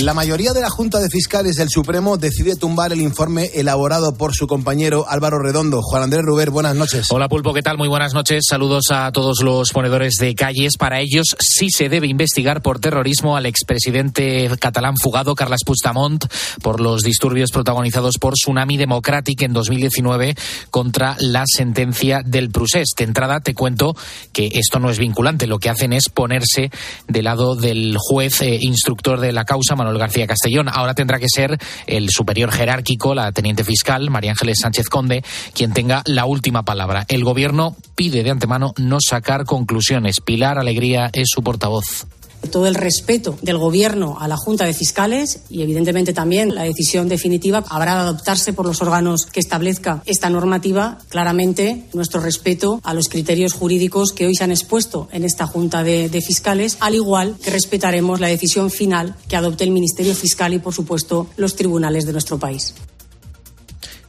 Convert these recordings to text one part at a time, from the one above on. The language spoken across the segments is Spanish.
La mayoría de la Junta de Fiscales del Supremo decide tumbar el informe elaborado por su compañero Álvaro Redondo. Juan Andrés Ruber, buenas noches. Hola Pulpo, ¿qué tal? Muy buenas noches. Saludos a todos los ponedores de calles. Para ellos sí se debe investigar por terrorismo al expresidente catalán fugado Carles Puigdemont por los disturbios protagonizados por Tsunami Democratic en 2019 contra la sentencia del Prusés. De entrada te cuento que esto no es vinculante. Lo que hacen es ponerse del lado del juez eh, instructor de la causa, García Castellón. Ahora tendrá que ser el superior jerárquico, la teniente fiscal, María Ángeles Sánchez Conde, quien tenga la última palabra. El gobierno pide de antemano no sacar conclusiones. Pilar Alegría es su portavoz todo el respeto del Gobierno a la Junta de Fiscales y, evidentemente, también la decisión definitiva habrá de adoptarse por los órganos que establezca esta normativa. Claramente, nuestro respeto a los criterios jurídicos que hoy se han expuesto en esta Junta de, de Fiscales, al igual que respetaremos la decisión final que adopte el Ministerio Fiscal y, por supuesto, los tribunales de nuestro país.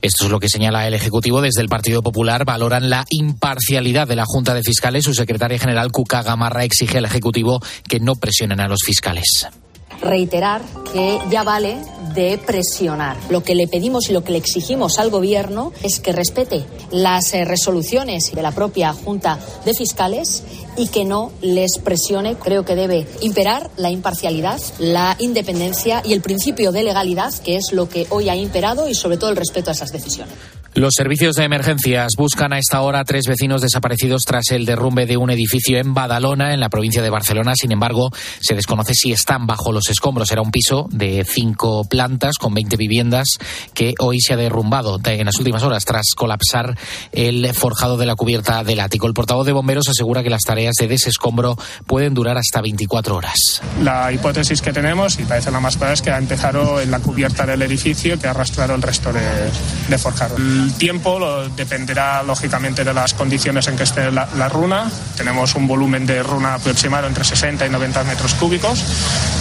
Esto es lo que señala el Ejecutivo. Desde el Partido Popular valoran la imparcialidad de la Junta de Fiscales. Su secretaria general, Cuca Gamarra, exige al Ejecutivo que no presionen a los fiscales reiterar que ya vale de presionar. Lo que le pedimos y lo que le exigimos al Gobierno es que respete las eh, resoluciones de la propia Junta de Fiscales y que no les presione. Creo que debe imperar la imparcialidad, la independencia y el principio de legalidad, que es lo que hoy ha imperado, y sobre todo el respeto a esas decisiones. Los servicios de emergencias buscan a esta hora tres vecinos desaparecidos tras el derrumbe de un edificio en Badalona, en la provincia de Barcelona. Sin embargo, se desconoce si están bajo los escombros. Era un piso de cinco plantas con 20 viviendas que hoy se ha derrumbado en las últimas horas tras colapsar el forjado de la cubierta del ático. El portavoz de bomberos asegura que las tareas de desescombro pueden durar hasta 24 horas. La hipótesis que tenemos, y parece la más clara, es que ha empezado en la cubierta del edificio que ha arrastrado el resto de forjado. El tiempo lo, dependerá lógicamente de las condiciones en que esté la, la, runa. Tenemos un volumen de runa aproximado entre 60 y 90 metros cúbicos.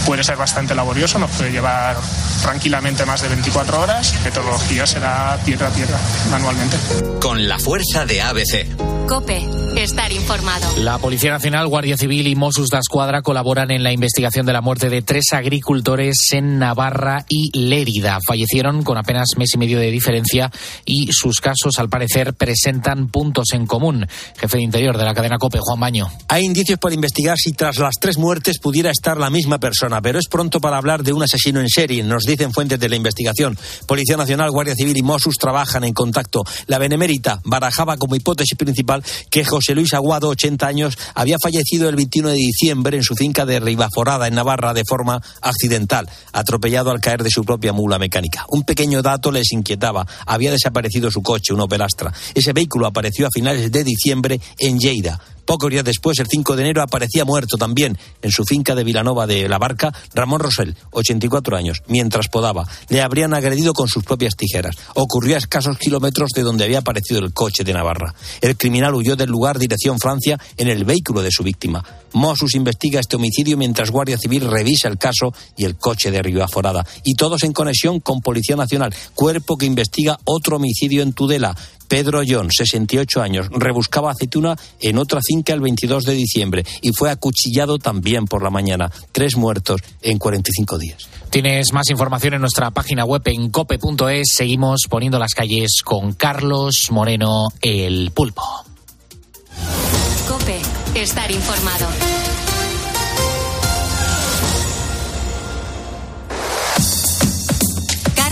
Puede ser bastante laborioso, nos puede llevar tranquilamente más de 24 horas. Metodología será piedra a piedra manualmente. Con la fuerza de ABC. Cope, estar informado. La Policía Nacional, Guardia Civil y Mossos da Escuadra colaboran en la investigación de la muerte de tres agricultores en Navarra y Lérida. Fallecieron con apenas mes y medio de diferencia y sus casos, al parecer, presentan puntos en común. Jefe de Interior de la cadena COPE, Juan Baño. Hay indicios para investigar si tras las tres muertes pudiera estar la misma persona, pero es pronto para hablar de un asesino en serie, nos dicen fuentes de la investigación. Policía Nacional, Guardia Civil y Mossos trabajan en contacto. La Benemérita barajaba como hipótesis principal que José Luis Aguado, 80 años, había fallecido el 21 de diciembre en su finca de Ribaforada, en Navarra, de forma accidental, atropellado al caer de su propia mula mecánica. Un pequeño dato les inquietaba. Había desaparecido su coche, un Opel Astra. Ese vehículo apareció a finales de diciembre en Lleida. Pocos días después, el 5 de enero, aparecía muerto también en su finca de Vilanova de la Barca Ramón Rosell, 84 años, mientras podaba. Le habrían agredido con sus propias tijeras. Ocurrió a escasos kilómetros de donde había aparecido el coche de Navarra. El criminal huyó del lugar dirección Francia en el vehículo de su víctima. Mossus investiga este homicidio mientras Guardia Civil revisa el caso y el coche de Río Forada. Y todos en conexión con Policía Nacional, cuerpo que investiga otro homicidio en Tudela. Pedro John, 68 años, rebuscaba aceituna en otra finca el 22 de diciembre y fue acuchillado también por la mañana. Tres muertos en 45 días. Tienes más información en nuestra página web en cope.es. Seguimos poniendo las calles con Carlos Moreno, el pulpo. Cope, estar informado.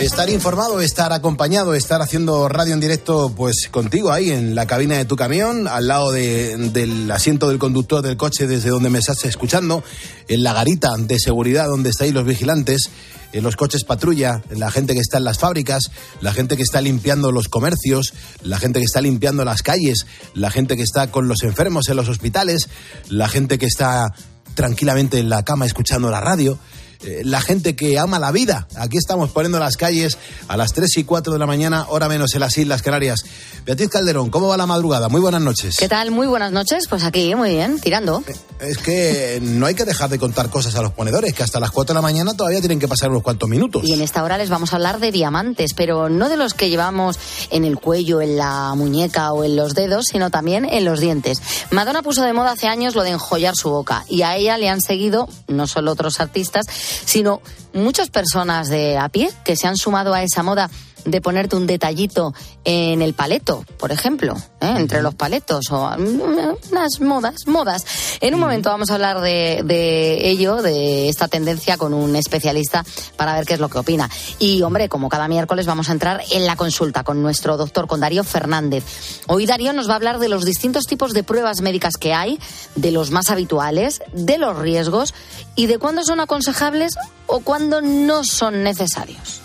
Estar informado, estar acompañado, estar haciendo radio en directo, pues contigo ahí en la cabina de tu camión, al lado de, del asiento del conductor del coche desde donde me estás escuchando, en la garita de seguridad donde estáis los vigilantes, en los coches patrulla, la gente que está en las fábricas, la gente que está limpiando los comercios, la gente que está limpiando las calles, la gente que está con los enfermos en los hospitales, la gente que está tranquilamente en la cama escuchando la radio eh, la gente que ama la vida. Aquí estamos poniendo las calles a las 3 y 4 de la mañana, hora menos en las Islas Canarias. Beatriz Calderón, ¿cómo va la madrugada? Muy buenas noches. ¿Qué tal? Muy buenas noches. Pues aquí, muy bien, tirando. Eh, es que no hay que dejar de contar cosas a los ponedores, que hasta las 4 de la mañana todavía tienen que pasar unos cuantos minutos. Y en esta hora les vamos a hablar de diamantes, pero no de los que llevamos en el cuello, en la muñeca o en los dedos, sino también en los dientes. Madonna puso de moda hace años lo de enjollar su boca y a ella le han seguido no solo otros artistas, sino muchas personas de a pie que se han sumado a esa moda de ponerte un detallito en el paleto, por ejemplo, ¿eh? entre los paletos o mm, unas modas, modas. En un momento vamos a hablar de, de, ello, de esta tendencia con un especialista para ver qué es lo que opina. Y hombre, como cada miércoles vamos a entrar en la consulta con nuestro doctor, con Darío Fernández. Hoy Darío nos va a hablar de los distintos tipos de pruebas médicas que hay, de los más habituales, de los riesgos y de cuándo son aconsejables o cuándo no son necesarios.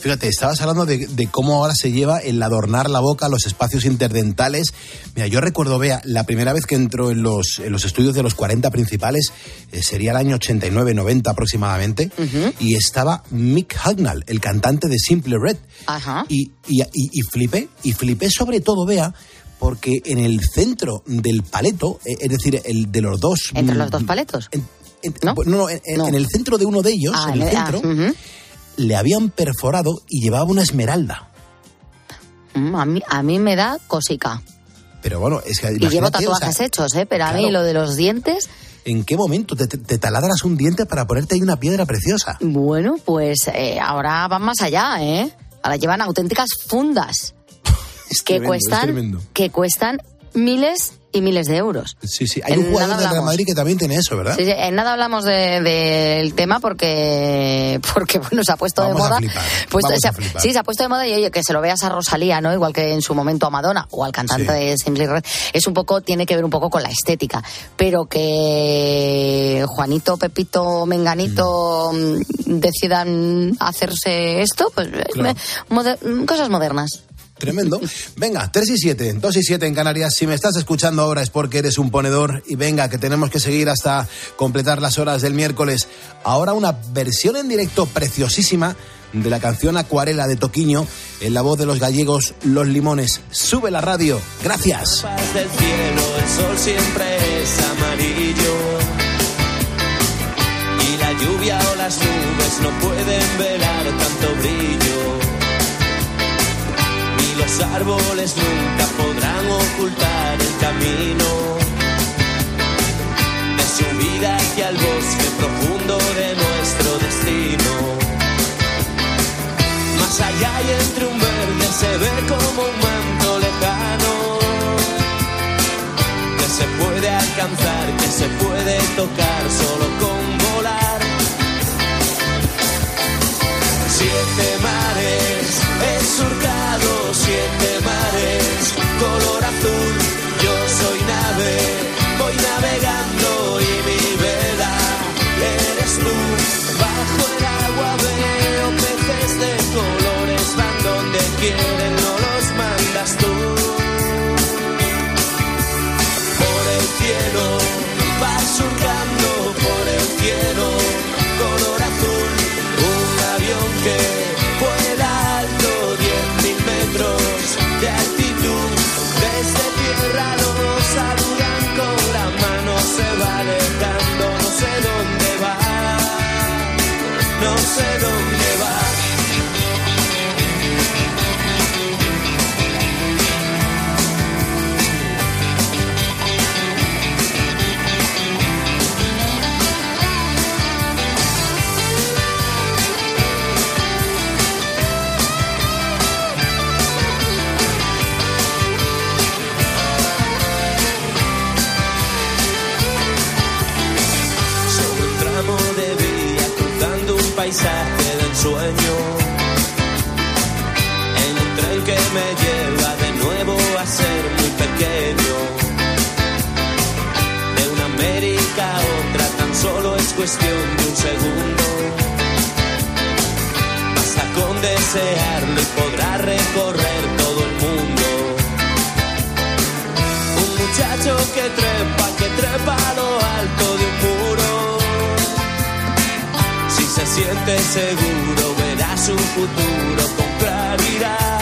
Fíjate, estabas hablando de, de, cómo ahora se lleva el adornar la boca, los espacios interdentales. Mira, yo recuerdo, vea, la primera vez que entró en los, en los estudios de los 40 principales eh, sería el año 89, 90 aproximadamente, uh -huh. y estaba Mick Hucknall, el cantante de Simple Red. Ajá. Y, y, y, y flipé, y flipé sobre todo, vea, porque en el centro del paleto, eh, es decir, el de los dos... ¿Entre los dos paletos? En, en, ¿No? no, en, no. en, el centro de uno de ellos, ah, en el centro... Ah, uh -huh le habían perforado y llevaba una esmeralda. Mm, a, mí, a mí me da cosica. Pero bueno, es que. Y llevo tatuajes o sea, hechos, ¿eh? Pero claro, a mí lo de los dientes. ¿En qué momento te, taladras un diente para ponerte ahí una piedra preciosa? Bueno, pues eh, ahora van más allá, ¿eh? Ahora llevan auténticas fundas. es que tremendo, cuestan. Que cuestan miles y miles de euros. Sí, sí. Hay en un jugador del Real Madrid que también tiene eso, ¿verdad? Sí, sí. En nada hablamos del de, de tema porque, porque bueno, se ha puesto Vamos de moda. A flipar. Pues, Vamos se, a flipar. Sí, se ha puesto de moda y oye, que se lo veas a Rosalía, ¿no? Igual que en su momento a Madonna o al cantante Sí. de Simply Red. Es un poco, tiene que ver un poco con la estética. Pero que Juanito, Pepito, Menganito mm, decidan hacerse esto, pues Claro. me- moder- cosas modernas. Tremendo. Venga, 3 y 7, 2 y 7 en Canarias. Si me estás escuchando ahora es porque eres un ponedor y venga, que tenemos que seguir hasta completar las horas del miércoles. Ahora una versión en directo preciosísima de la canción Acuarela de Toquiño en la voz de los gallegos Los Limones. Sube la radio. Gracias. Los árboles nunca podrán ocultar el camino de subida hacia el bosque profundo de nuestro destino. Más allá y entre un verde se ve como un manto lejano que se puede alcanzar, que se puede tocar solo con volar. Siete mares he surcado, siete mares, color azul. Yo soy nave, voy navegando y mi vela eres tú. Bajo el agua veo peces de colores, van donde quieren, sé dónde ensueño en un tren que me lleva de nuevo a ser muy pequeño. De una América a otra tan solo es cuestión de un segundo. Basta con desearlo y podrá recorrer todo el mundo. Un muchacho que trepa, que trepa lo siente seguro, verás un futuro con claridad.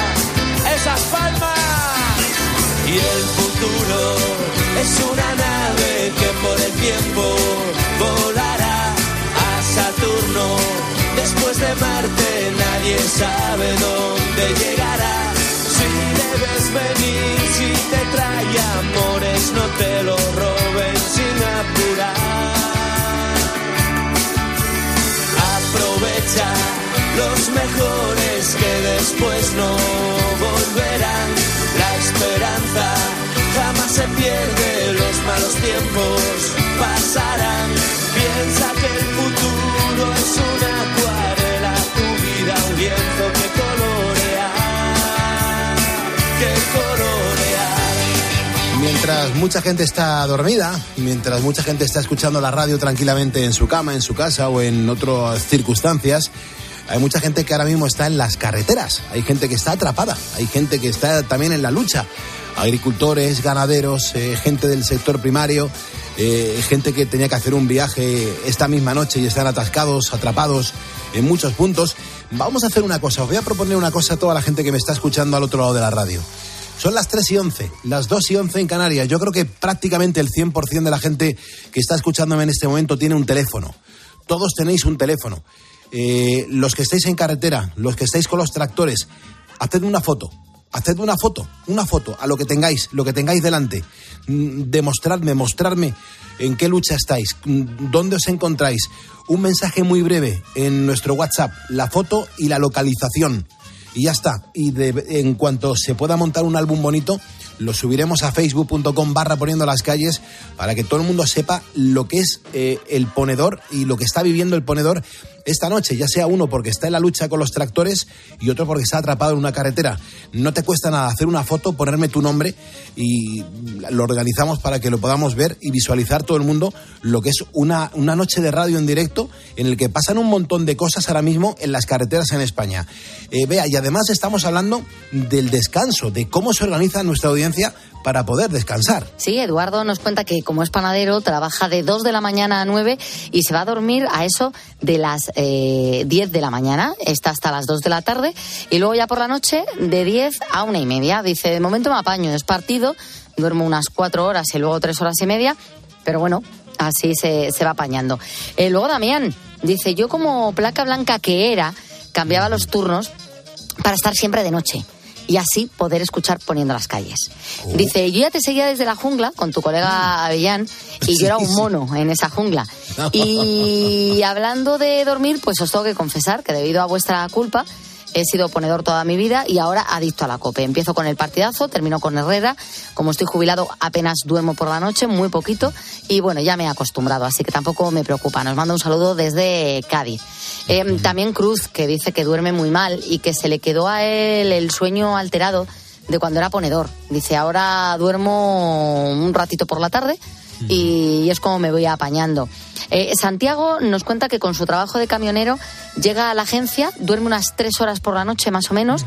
Esas palmas y el futuro es una nave que por el tiempo volará a Saturno. Después de Marte nadie sabe dónde llegará. Si debes venir, si te trae amores, no te lo roben Los mejores que después no volverán. La esperanza jamás se pierde, los malos tiempos pasarán. Piensa que el futuro Mientras mucha gente está dormida, mientras mucha gente está escuchando la radio tranquilamente en su cama, en su casa o en otras circunstancias, hay mucha gente que ahora mismo está en las carreteras, hay gente que está atrapada, hay gente que está también en la lucha, agricultores, ganaderos, eh, gente del sector primario, eh, gente que tenía que hacer un viaje esta misma noche y están atascados, atrapados en muchos puntos. Vamos a hacer una cosa, os voy a proponer una cosa a toda la gente que me está escuchando al otro lado de la radio. Son las 3 y 11, las 2 y 11 en Canarias. Yo creo que prácticamente el 100% de la gente que está escuchándome en este momento tiene un teléfono. Todos tenéis un teléfono. Eh, los que estáis en carretera, los que estáis con los tractores, haced una foto. Haced una foto, una foto a lo que tengáis, lo que tengáis delante. Mm, Demostradme, mostrarme en qué lucha estáis, mm, dónde os encontráis. Un mensaje muy breve en nuestro WhatsApp, la foto y la localización y ya está. Y de- en cuanto se pueda montar un álbum bonito, lo subiremos a facebook.com barra poniendo las calles para que todo el mundo sepa lo que es eh, el ponedor y lo que está viviendo el ponedor esta noche, ya sea uno porque está en la lucha con los tractores y otro porque está atrapado en una carretera. No te cuesta nada hacer una foto, ponerme tu nombre y lo organizamos para que lo podamos ver y visualizar todo el mundo lo que es una, una noche de radio en directo en el que pasan un montón de cosas ahora mismo en las carreteras en España. Eh, vea, y además estamos hablando del descanso, de cómo se organiza nuestra audiencia para poder descansar. Sí, Eduardo nos cuenta que como es panadero, trabaja de 2 de la mañana a 9 y se va a dormir a eso de las eh, 10 de la mañana. Está hasta las 2 de la tarde y luego ya por la noche de 10 a una y media. Dice, de momento me apaño, es partido, duermo unas 4 horas y luego 3 horas y media, pero bueno, así se, va apañando. Eh, luego Damián dice, yo como placa blanca que era, cambiaba los turnos para estar siempre de noche y así poder escuchar poniendo las calles. Dice, yo ya te seguía desde la jungla con tu colega Avellán y yo era un mono en esa jungla. Y hablando de dormir, pues os tengo que confesar que debido a vuestra culpa he sido ponedor toda mi vida y ahora adicto a la cope. Empiezo con el partidazo, termino con Herrera. Como estoy jubilado, apenas duermo por la noche, muy poquito. Y bueno, ya me he acostumbrado, así que tampoco me preocupa. Nos manda un saludo desde Cádiz. Eh, también Cruz, que dice que duerme muy mal y que se le quedó a él el sueño alterado de cuando era ponedor. Dice, ahora duermo un ratito por la tarde y es como me voy apañando. Eh, Santiago nos cuenta que con su trabajo de camionero llega a la agencia, duerme unas tres horas por la noche más o menos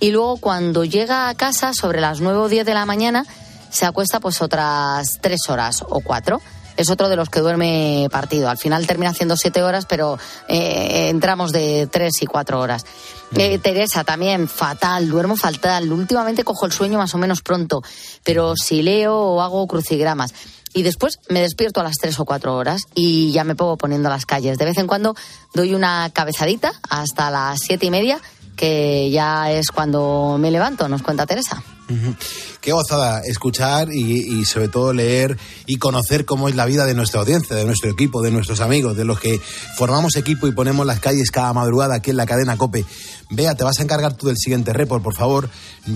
y luego cuando llega a casa sobre las nueve o diez de la mañana se acuesta pues otras tres horas o cuatro. Es otro de los que duerme partido. Al final termina haciendo siete horas, pero eh, entramos de tres y cuatro horas. Eh, Teresa también, fatal, duermo fatal. Últimamente cojo el sueño más o menos pronto, pero si leo o hago crucigramas. Y después me despierto a las tres o cuatro horas y ya me pongo poniendo las calles. De vez en cuando doy una cabezadita hasta las siete y media, que ya es cuando me levanto, nos cuenta Teresa. Qué gozada escuchar y, sobre todo leer y conocer cómo es la vida de nuestra audiencia, de nuestro equipo, de nuestros amigos, de los que formamos equipo y ponemos las calles cada madrugada aquí en la cadena Cope. Vea, te vas a encargar tú del siguiente report, por favor.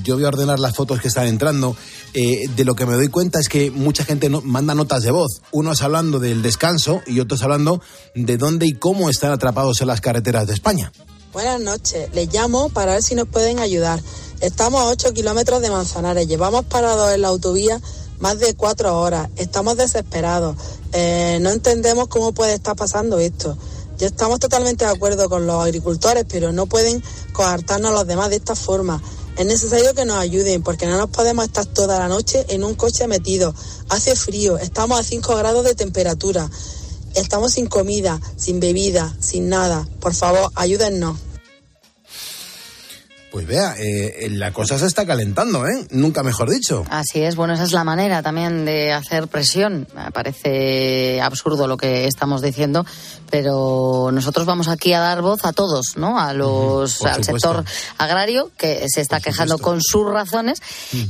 Yo voy a ordenar las fotos que están entrando. Eh, de lo que me doy cuenta es que mucha gente manda notas de voz. Unos hablando del descanso y otros hablando de dónde y cómo están atrapados en las carreteras de España. Buenas noches, les llamo para ver si nos pueden ayudar. Estamos a 8 kilómetros de Manzanares, llevamos parados en la autovía más de cuatro horas, estamos desesperados, Eh, no entendemos cómo puede estar pasando esto. Ya estamos totalmente de acuerdo con los agricultores, pero no pueden coartarnos a los demás de esta forma. Es necesario que nos ayuden porque no nos podemos estar toda la noche en un coche metido. Hace frío, estamos a 5 grados de temperatura Estamos sin comida, sin bebida, sin nada. Por favor, ayúdennos. Pues vea, eh, la cosa se está calentando, ¿eh? Nunca mejor dicho. Así es, bueno, esa es la manera también de hacer presión. Me parece absurdo lo que estamos diciendo, pero nosotros vamos aquí a dar voz a todos, ¿no? A los, al supuesto. sector agrario que se está quejando con sus razones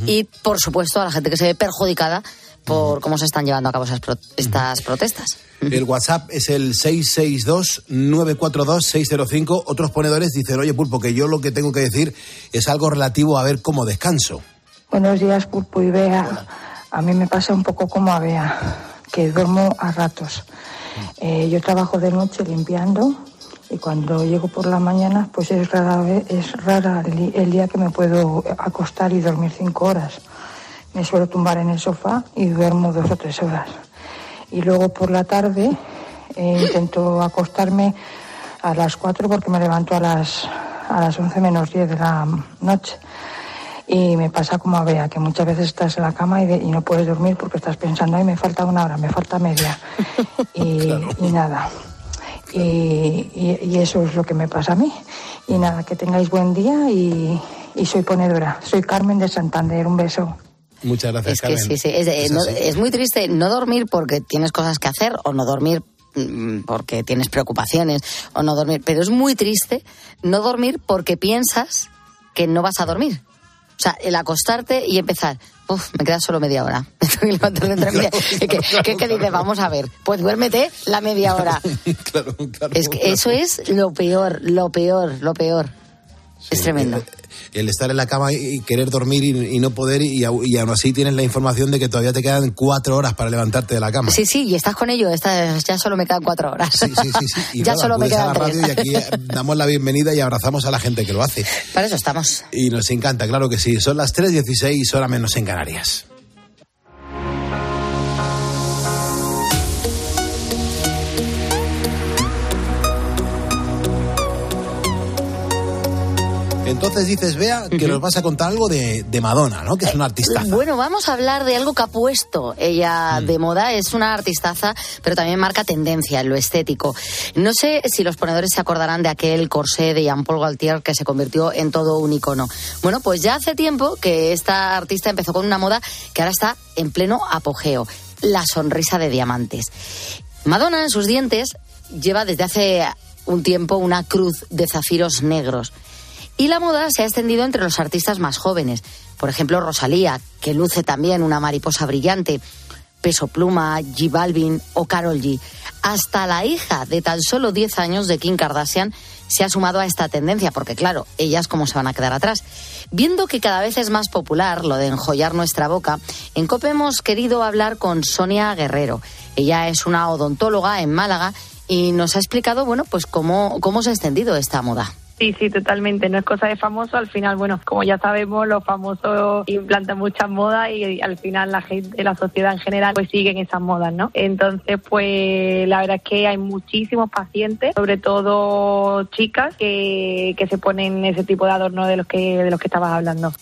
y, por supuesto, a la gente que se ve perjudicada por cómo se están llevando a cabo esas pro- estas protestas. El WhatsApp es el 662-942-605. Otros ponedores dicen, oye, Pulpo, que yo lo que tengo que decir es algo relativo a ver cómo descanso. Buenos días, Pulpo y Bea. A mí me pasa un poco como a Bea, que duermo a ratos. Eh, yo trabajo de noche limpiando y cuando llego por la mañana, pues es rara, es rara el día que me puedo acostar y dormir cinco horas. Me suelo tumbar en el sofá y duermo dos o tres horas. Y luego por la tarde eh, intento acostarme a las cuatro porque me levanto a las, a las once menos diez de la noche. Y me pasa como a Bea, que muchas veces estás en la cama y, de- y no puedes dormir porque estás pensando, ay, me falta una hora, me falta media. Y, y nada. Y, y- y eso es lo que me pasa a mí. Y nada, que tengáis buen día y, y soy ponedora. Soy Carmen de Santander. Un beso. Muchas gracias, Es que Carmen. sí, sí, es, eh, Es no- así. es muy triste no dormir porque tienes cosas que hacer o no dormir mm, porque tienes preocupaciones o no dormir, pero es muy triste no dormir porque piensas que no vas a dormir. O sea, el acostarte y empezar, uff, me queda solo media hora. Me tengo que levantar dentro de media- ¿Qué, qué- qué- qué dices? Vamos a ver, pues duérmete la media hora. claro, Es que claro. eso es lo peor, lo peor, lo peor. Es tremendo. El estar en la cama y querer dormir y, y no poder y, y aún así tienes la información de que todavía te quedan cuatro horas para levantarte de la cama. Sí, sí, y estás con ello, estás, ya solo me quedan cuatro horas. Sí, sí, sí, sí. Y ya nada, solo me quedan tres. y aquí eh, damos la bienvenida y abrazamos a la gente que lo hace. Para eso estamos. Y nos encanta, claro que sí. Son las 3.16, hora menos en Canarias. Entonces dices, Bea, que nos vas a contar algo de, de Madonna, ¿no? Que es una artista. Bueno, vamos a hablar de algo que ha puesto ella Mm. de moda. Es una artistaza, pero también marca tendencia en lo estético. No sé si los ponedores se acordarán de aquel corsé de Jean-Paul Gaultier que se convirtió en todo un icono. Bueno, pues ya hace tiempo que esta artista empezó con una moda que ahora está en pleno apogeo. La sonrisa de diamantes. Madonna en sus dientes lleva desde hace un tiempo una cruz de zafiros negros. Y la moda se ha extendido entre los artistas más jóvenes. Por ejemplo, Rosalía, que luce también una mariposa brillante. Peso Pluma, G Balvin o Carol G. Hasta la hija de tan solo 10 años de Kim Kardashian se ha sumado a esta tendencia, porque claro, ellas cómo se van a quedar atrás. Viendo que cada vez es más popular lo de enjollar nuestra boca, en COPE hemos querido hablar con Sonia Guerrero. Ella es una odontóloga en Málaga y nos ha explicado, bueno, pues cómo, cómo se ha extendido esta moda. Sí, sí, totalmente. No es cosa de famoso. Al final, bueno, como ya sabemos, los famosos implantan muchas modas y al final la gente, la sociedad en general, pues siguen esas modas, ¿no? Entonces, pues la verdad es que hay muchísimos pacientes, sobre todo chicas, que, que se ponen ese tipo de adorno de los que de los que estabas hablando.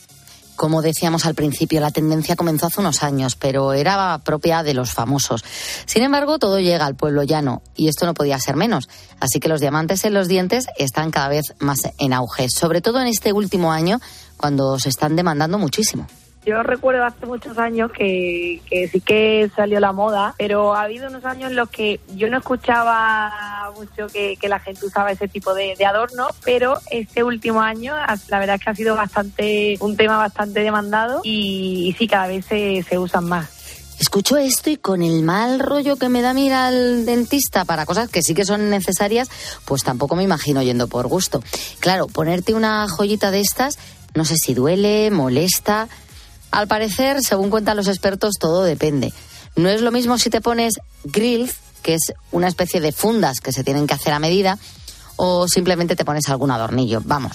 Como decíamos al principio, la tendencia comenzó hace unos años, pero era propia de los famosos. Sin embargo, todo llega al pueblo llano y esto no podía ser menos. Así que los diamantes en los dientes están cada vez más en auge, sobre todo en este último año, cuando se están demandando muchísimo. Yo recuerdo hace muchos años que, que sí que salió la moda, pero ha habido unos años en los que yo no escuchaba mucho que, la gente usaba ese tipo de, adorno, pero este último año la verdad es que ha sido bastante un tema bastante demandado y, y sí, cada vez se, se usan más. Escucho esto y con el mal rollo que me da mira al dentista para cosas que sí que son necesarias, pues tampoco me imagino yendo por gusto. Claro, ponerte una joyita de estas, no sé si duele, molesta. Al parecer, según cuentan los expertos, todo depende. No es lo mismo si te pones grills, que es una especie de fundas que se tienen que hacer a medida, o simplemente te pones algún adornillo. Vamos,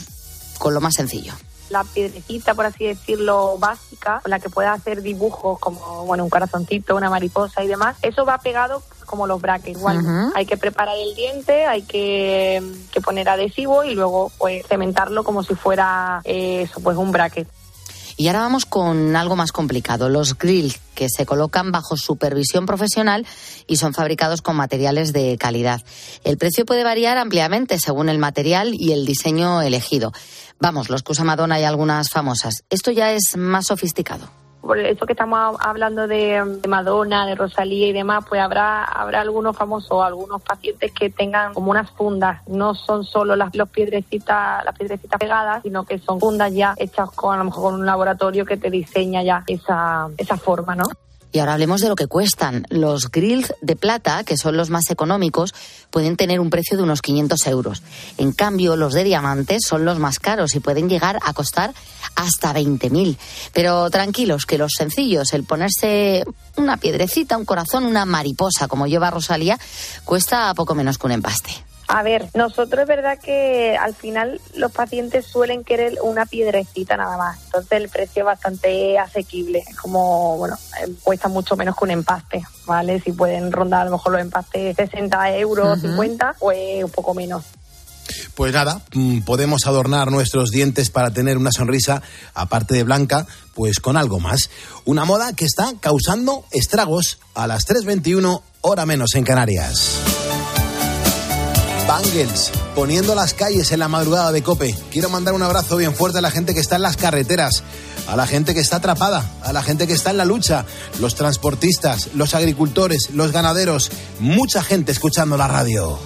con lo más sencillo. la piedrecita, por así decirlo, básica, con la que puedes hacer dibujos como bueno un corazoncito, una mariposa y demás, eso va pegado como los brackets. Igual hay que preparar el diente, hay que, que poner adhesivo y luego pues cementarlo como si fuera eh, eso, pues un bracket. Y ahora vamos con algo más complicado, los grills que se colocan bajo supervisión profesional y son fabricados con materiales de calidad. El precio puede variar ampliamente según el material y el diseño elegido. Vamos, los que usa Madonna y algunas famosas. Esto ya es más sofisticado por eso que estamos hablando de, Madonna, de Rosalía y demás, pues habrá habrá algunos famosos, algunos pacientes que tengan como unas fundas, no son solo las los piedrecitas, las piedrecitas pegadas, sino que son fundas ya hechas con a lo mejor con un laboratorio que te diseña ya esa esa forma, ¿no? Y ahora hablemos de lo que cuestan. Los grills de plata, que son los más económicos, pueden tener un precio de unos 500 euros. En cambio, los de diamantes son los más caros y pueden llegar a costar hasta 20.000. Pero tranquilos, que los sencillos, el ponerse una piedrecita, un corazón, una mariposa, como lleva Rosalía, cuesta poco menos que un empaste. A ver, nosotros es verdad que al final los pacientes suelen querer una piedrecita nada más, entonces el precio es bastante asequible, como, bueno, eh, cuesta mucho menos que un empaste, ¿vale? Si pueden rondar a lo mejor los empastes 60 euros, 50, pues un poco menos. Pues nada, mm, podemos adornar nuestros dientes para tener una sonrisa, aparte de blanca, pues con algo más. Una moda que está causando estragos a las 3.21, hora menos en Canarias. Bangles, poniendo las calles en la madrugada de Cope. Quiero mandar un abrazo bien fuerte a la gente que está en las carreteras, a la gente que está atrapada, a la gente que está en la lucha, los transportistas, los agricultores, los ganaderos, mucha gente escuchando la radio.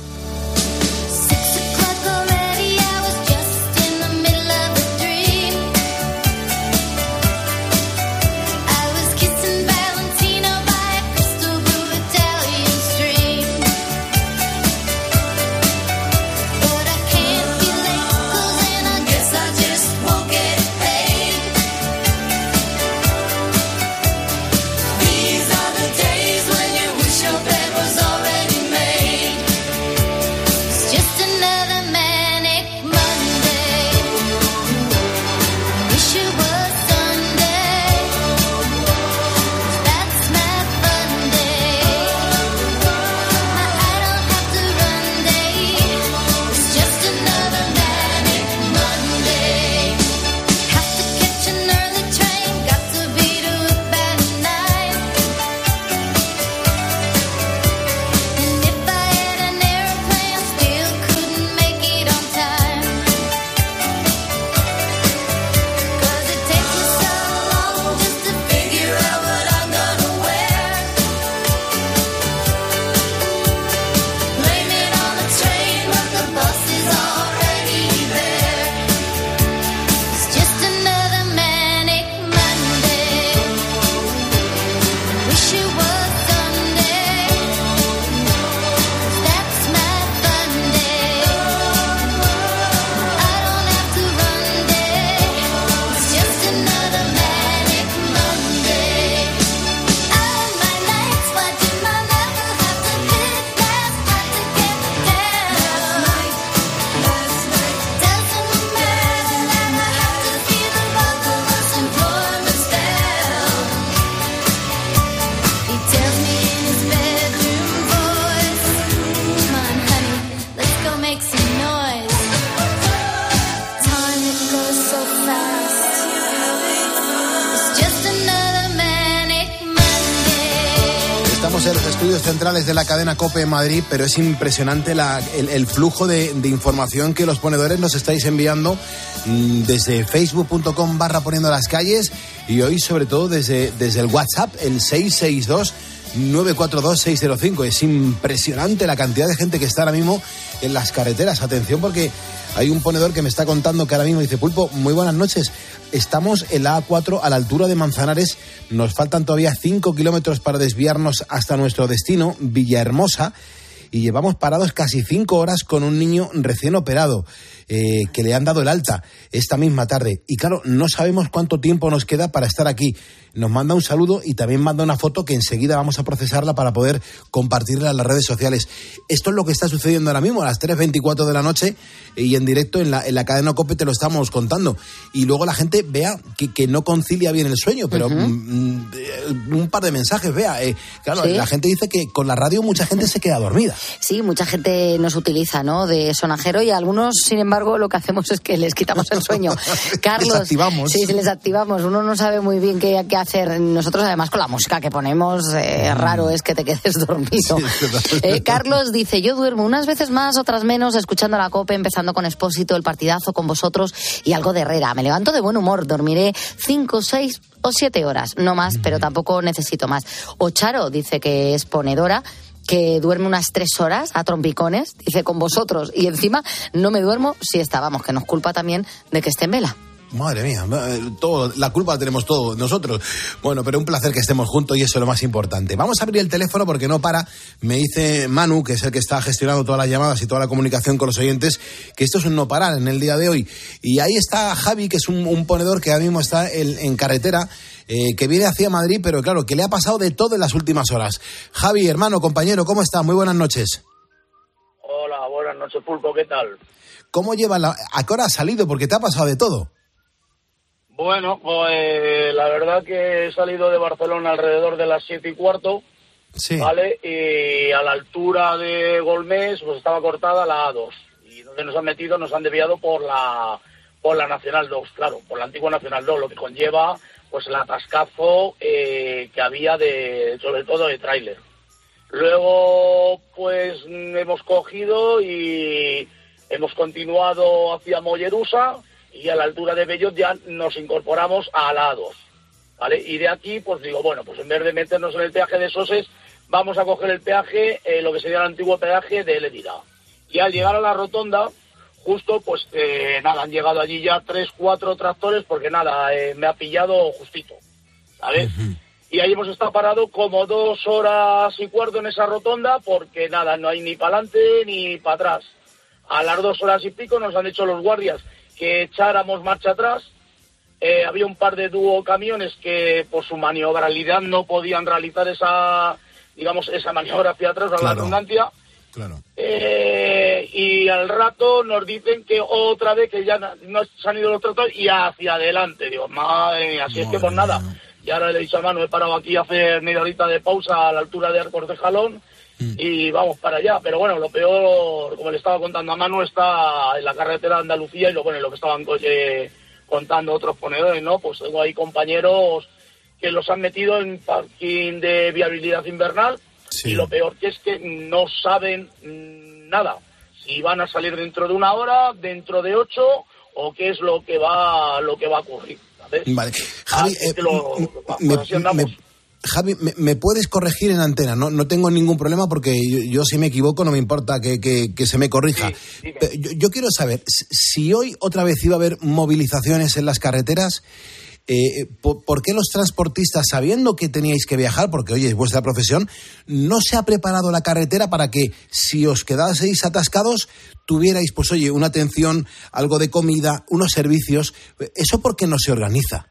Centrales de la cadena COPE en Madrid, pero es impresionante el, flujo de, información que los ponedores nos estáis enviando mm, desde facebook.com barra poniendo las calles y hoy sobre todo desde, desde el WhatsApp, el 662 942-605. Es impresionante la cantidad de gente que está ahora mismo en las carreteras. Atención porque hay un ponedor que me está contando que ahora mismo dice, Pulpo, muy buenas noches. Estamos en la A4 a la altura de Manzanares. Nos faltan todavía 5 kilómetros para desviarnos hasta nuestro destino, Villahermosa. Y llevamos parados casi 5 horas con un niño recién operado. Eh, que le han dado el alta esta misma tarde. Y claro, no sabemos cuánto tiempo nos queda para estar aquí. Nos manda un saludo y también manda una foto que enseguida vamos a procesarla para poder compartirla en las redes sociales. Esto es lo que está sucediendo ahora mismo a las 3.24 de la noche y en directo en la, en la cadena COPE te lo estamos contando. Y luego la gente vea que, no concilia bien el sueño, pero mm, mm, un par de mensajes, vea. Eh, claro, la gente dice que con la radio mucha gente se queda dormida. Sí, mucha gente nos utiliza, ¿no? De sonajero y algunos, sin embargo, lo que hacemos es que les quitamos el sueño. Carlos. activamos. Sí, sí, les activamos. Uno no sabe muy bien qué, qué hacer. Nosotros, además, con la música que ponemos, eh, raro es que te quedes dormido. Eh, Carlos dice: Yo duermo unas veces más, otras menos, escuchando la COPE, empezando con Expósito, el partidazo con vosotros y algo de Herrera. Me levanto de buen humor, dormiré cinco, seis o siete horas, no más, pero tampoco necesito más. O Charo dice que es ponedora que duerme unas tres horas a trompicones, dice con vosotros, y encima no me duermo si estábamos, que nos culpa también de que esté en vela. Madre mía, eh, todo, la culpa la tenemos todos nosotros. Bueno, pero un placer que estemos juntos y eso es lo más importante. Vamos a abrir el teléfono porque no para. Me dice Manu, que es el que está gestionando todas las llamadas y toda la comunicación con los oyentes, que esto es un no parar en el día de hoy. Y ahí está Javi, que es un, un ponedor que ahora mismo está en, en carretera, eh, que viene hacia Madrid, pero claro, que le ha pasado de todo en las últimas horas. Javi, hermano, compañero, ¿cómo está? Muy buenas noches. Hola, buenas noches, Pulpo, ¿qué tal? ¿Cómo lleva la... ¿A qué hora has salido? Porque te ha pasado de todo. Bueno, pues la verdad que he salido de Barcelona alrededor de las siete y cuarto, Sí. ¿vale? Y a la altura de Golmés, pues estaba cortada la A2. Y donde nos han metido, nos han desviado por la, por la Nacional 2, claro, por la antigua Nacional 2, lo que conlleva pues el atascazo eh, que había de, sobre todo de tráiler. Luego, pues hemos cogido y hemos continuado hacia Mollerusa y a la altura de Bellot ya nos incorporamos a la A2. ¿Vale? Y de aquí, pues digo, bueno, pues en vez de meternos en el peaje de Soses, vamos a coger el peaje, eh, lo que sería el antiguo peaje de Ledira. Y al llegar a la rotonda, justo, pues eh, nada, han llegado allí ya tres, cuatro tractores, porque nada, eh, me ha pillado justito, ¿sabes? Y ahí hemos estado parados como dos horas y cuarto en esa rotonda, porque nada, no hay ni para adelante ni para atrás. A las dos horas y pico nos han dicho los guardias que echáramos marcha atrás. Eh, había un par de dúo camiones que por su maniobrabilidad no podían realizar esa, digamos, esa maniobra hacia atrás, a la Claro. redundancia. Claro. Eh, y al rato nos dicen que otra vez que ya no se han ido los tractores y hacia adelante. Digo, madre mía, así es que por nada. Y ahora le he dicho a Manu, he parado aquí a hacer media horita de pausa a la altura de Arcos de Jalón y vamos para allá. Pero bueno, lo peor, como le estaba contando a Manu, está en la carretera de Andalucía y lo, bueno, lo que estaban eh, contando otros ponedores, ¿no? Pues tengo ahí compañeros que los han metido en parking de viabilidad invernal y lo peor que es que no saben mm, nada. Si van a salir dentro de una hora, dentro de ocho o qué es lo que va lo que va a ocurrir. ¿sabes? Vale. Javi, Así eh, que lo- pues me, andamos. me- Javi, me, me puedes corregir en antena? No, no tengo ningún problema porque yo, yo si me equivoco no me importa que, que- que se me corrija. Yo, yo quiero saber, si- si hoy otra vez iba a haber movilizaciones en las carreteras, eh, ¿por, por qué los transportistas, sabiendo que teníais que viajar, porque oye, es vuestra profesión, no se ha preparado la carretera para que si os quedaseis atascados, tuvierais, pues oye, una atención, algo de comida, unos servicios? ¿Eso por qué no se organiza?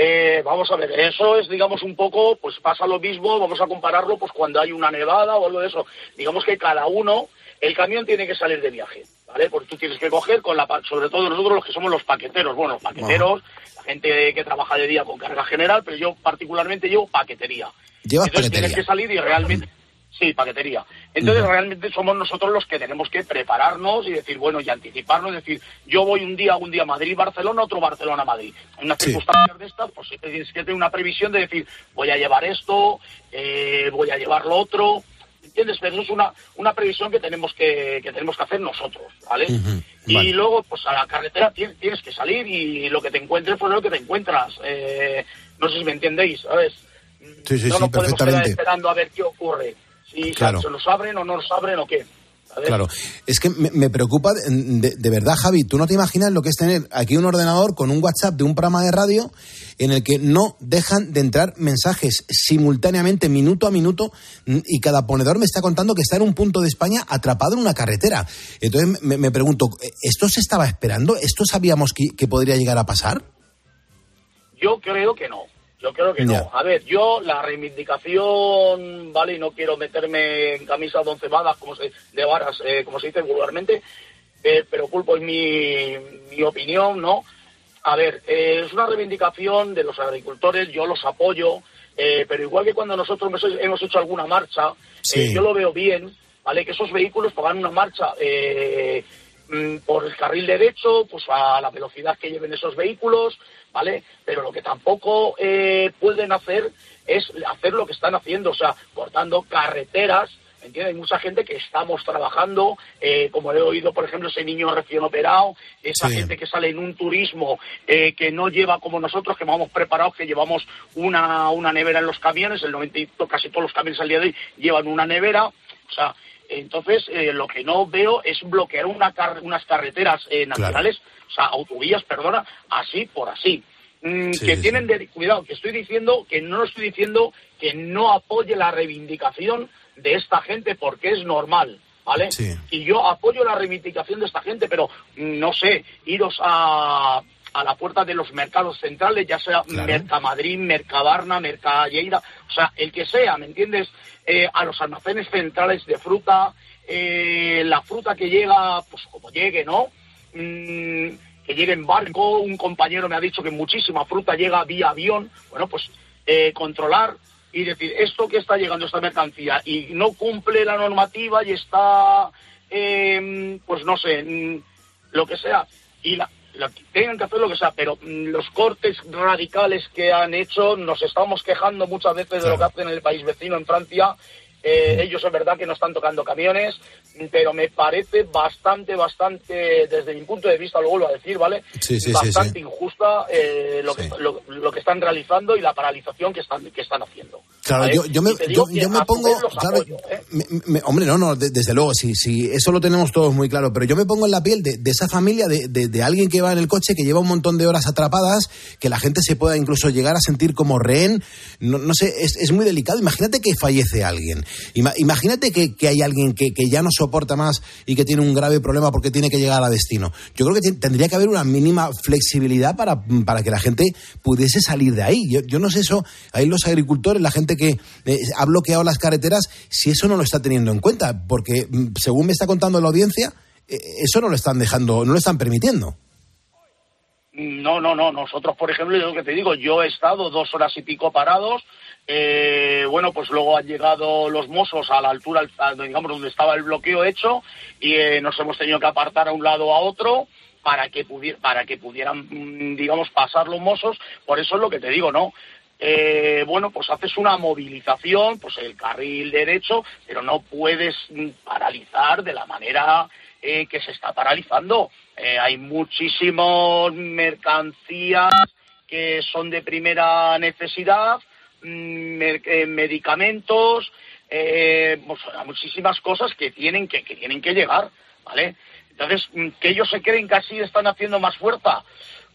Eh, vamos a ver, eso es, digamos, un poco, pues pasa lo mismo, vamos a compararlo, pues cuando hay una nevada o algo de eso. Digamos que cada uno, el camión tiene que salir de viaje, ¿vale? Porque tú tienes que coger con la, sobre todo nosotros los que somos los paqueteros, bueno, los paqueteros, la gente que trabaja de día con carga general, pero yo particularmente llevo paquetería. Entonces paquetería. tienes que salir y realmente, sí, paquetería. Entonces realmente somos nosotros los que tenemos que prepararnos y decir, bueno, y anticiparnos, decir, yo voy un día, un día a Madrid, Barcelona, otro Barcelona, Madrid. En unas circunstancias de estas, pues tienes que tener una previsión de decir, voy a llevar esto, eh, voy a llevar lo otro. ¿Entiendes? Pero eso es una, una previsión que tenemos que, que tenemos que hacer nosotros, ¿vale? Y luego, pues a la carretera tien- tienes que salir y lo que te encuentres, pues lo que te encuentras. Eh, no sé si me entendéis, ¿sabes? Sí, sí, no sí, nos podemos quedar esperando a ver qué ocurre. Si Claro. se nos abren o no nos abren o qué. Claro, es que me, me preocupa de, de verdad, Javi. Tú no te imaginas lo que es tener aquí un ordenador con un WhatsApp de un programa de radio en el que no dejan de entrar mensajes simultáneamente, minuto a minuto, y cada ponedor me está contando que está en un punto de España atrapado en una carretera. Entonces me, me pregunto, ¿esto se estaba esperando? ¿Esto sabíamos que, que podría llegar a pasar? Yo creo que no. Yo creo que no. A ver, yo la reivindicación, vale, y no quiero meterme en camisa de once varas, como se, de varas, eh, como se dice vulgarmente, eh, pero pulpo es mi, mi opinión, ¿no? A ver, eh, es una reivindicación de los agricultores, yo los apoyo, Eh, pero igual que cuando nosotros hemos- hecho alguna marcha, Sí. eh, yo lo veo bien, ¿vale? Que esos vehículos hagan una marcha por el carril derecho, pues a la velocidad que lleven esos vehículos, ¿vale? Pero lo que tampoco eh, pueden hacer es hacer lo que están haciendo, o sea, cortando carreteras, ¿entiendes? Hay mucha gente que estamos trabajando, eh, como he oído, por ejemplo, ese niño recién operado, esa Sí. gente que sale en un turismo eh, que no lleva como nosotros, que vamos preparados, que llevamos una, una nevera en los camiones, el 90 y to- casi todos los camiones al día de hoy llevan una nevera, o sea, entonces eh, lo que no veo es bloquear una car- unas carreteras eh, nacionales, o sea, autovías, perdona, así por así. Mm, Sí, que sí, tienen de cuidado, que estoy diciendo que no estoy diciendo que no apoye la reivindicación de esta gente porque es normal, ¿vale? Sí. Y yo apoyo la reivindicación de esta gente, pero mm, no sé, iros a, a la puerta de los mercados centrales, ya sea Claro. Mercamadrid, Mercabarna, Mercalleira, o sea, el que sea, ¿me entiendes? Eh, a los almacenes centrales de fruta, eh, la fruta que llega, pues como llegue, ¿no? Mm, que llegue en barco, un compañero me ha dicho que muchísima fruta llega vía avión, bueno, pues eh, controlar y decir, esto que está llegando, esta mercancía, y no cumple la normativa y está, eh, pues no sé, mm, lo que sea, y la, la- tengan que hacer lo que sea, pero mm, los cortes radicales que han hecho, nos estamos quejando muchas veces de lo que hacen en el país vecino, en Francia. Eh, ellos es verdad que no están tocando camiones, pero me parece bastante, bastante, desde mi punto de vista, lo vuelvo a decir, ¿vale? Sí, sí, sí, bastante sí. injusta eh, lo, que, lo, lo que están realizando y la paralización que están, que están haciendo. Claro, ¿vale? yo, yo me, yo, yo me pongo, ¿eh? Me- me- hombre, no, no, de- desde luego, sí, sí, eso lo tenemos todos muy claro, pero yo me pongo en la piel de, de esa familia, de, de- de alguien que va en el coche, que lleva un montón de horas atrapadas, que la gente se pueda incluso llegar a sentir como rehén, no, no sé, es, es muy delicado. Imagínate que fallece alguien, Ima- imagínate que, que hay alguien que, que ya no soporta más y que tiene un grave problema porque tiene que llegar a destino. Yo creo que tendría que haber una mínima flexibilidad para, para que la gente pudiese salir de ahí. Yo, yo no sé eso, ahí los agricultores, la gente que eh, ha bloqueado las carreteras, si eso no lo está teniendo en cuenta, porque mm, según me está contando la audiencia, eh, eso no lo están dejando, no lo están permitiendo. No, no, no. Nosotros, por ejemplo, yo lo que te digo, yo he estado dos horas y pico parados. eh, bueno, pues luego han llegado los mozos a la altura, digamos, donde estaba el bloqueo hecho y eh, nos hemos tenido que apartar a un lado a otro para que, para que pudieran, mm, digamos, pasar los mozos. Por eso es lo que te digo, ¿no? Eh, bueno, pues haces una movilización, pues el carril derecho, pero no puedes mm, paralizar de la manera eh, que se está paralizando. Eh, hay muchísimas mercancías que son de primera necesidad, mm, mer- eh, medicamentos, eh, pues, muchísimas cosas que tienen que, que tienen que llegar, ¿vale? Entonces, mm, que ellos se creen que así están haciendo más fuerza.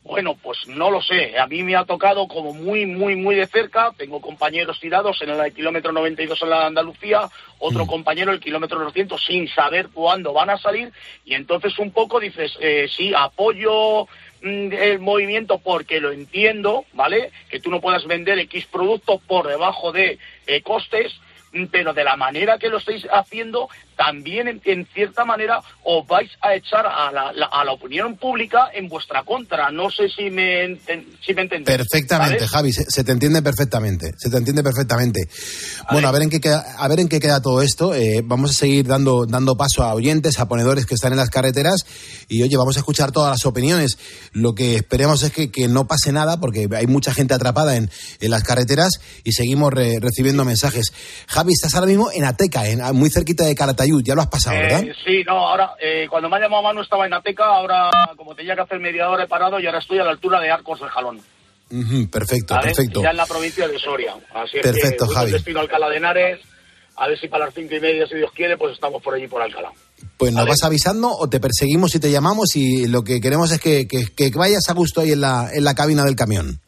Bueno, pues no lo sé. A mí me ha tocado como muy, muy, muy de cerca. Tengo compañeros tirados en el kilómetro 92 en la Andalucía, otro compañero el kilómetro 200 sin saber cuándo van a salir. Y entonces un poco dices, eh, sí, apoyo mm, el movimiento porque lo entiendo, ¿vale? Que tú no puedas vender X producto por debajo de eh, costes, mm, pero de la manera que lo estáis haciendo, también en, en cierta manera os vais a echar a la, la- a la opinión pública en vuestra contra. No sé si me, enten- si me entendéis. Perfectamente, ¿vale? Javi, se, se te entiende perfectamente, se te entiende perfectamente. bueno, a ver en qué queda, a ver en qué queda todo esto. eh, vamos a seguir dando, dando paso a oyentes, a ponedores que están en las carreteras y oye, vamos a escuchar todas las opiniones. Lo que esperemos es que, que no pase nada porque hay mucha gente atrapada en, en las carreteras y seguimos re- recibiendo mensajes. Javi, estás ahora mismo en Ateca, en, muy cerquita de Caratayud, ya lo has pasado, ¿verdad? Eh, sí, no, ahora, eh, cuando me ha llamado Manu estaba en Ateca, ahora, como tenía que hacer media hora, he parado y ahora estoy a la altura de Arcos del Jalón. Perfecto, ¿vale? perfecto. Ya en la provincia de Soria. Así es Perfecto, que voy Javi. destino a Alcalá de Henares, a ver si para las cinco y media, si Dios quiere, pues estamos por allí, por Alcalá. Pues nos vas avisando o te perseguimos y te llamamos y lo que queremos es que, que- que vayas a gusto ahí en la, en la cabina del camión.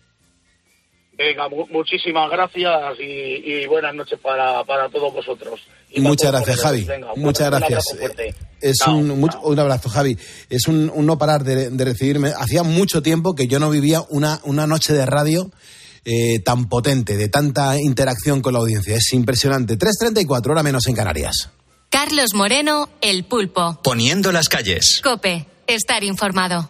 Venga, mu- muchísimas gracias y, y buenas noches para, para todos vosotros. Y Muchas gracias. Javi. Venga, un Muchas abrazo gracias. fuerte. Es Chao, un, mucho- un abrazo, Javi. Es un, un no parar de, de recibirme. Hacía mucho tiempo que yo no vivía una, una noche de radio eh, tan potente, de tanta interacción con la audiencia. Es impresionante. 3.34, hora menos en Canarias. Carlos Moreno, El Pulpo. Poniendo las calles. Cope, estar informado.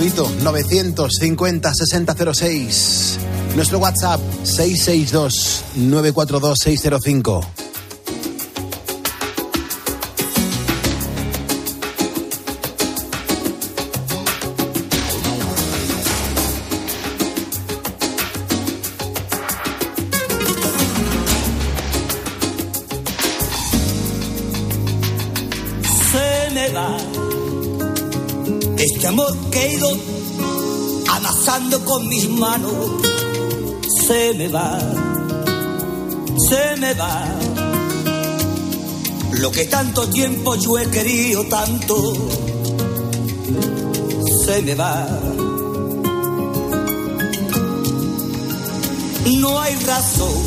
Gratuito 950 6006. Nuestro WhatsApp 662 942 605. Con mis manos, se me va, se me va. Lo que tanto tiempo yo he querido tanto, se me va. No hay razón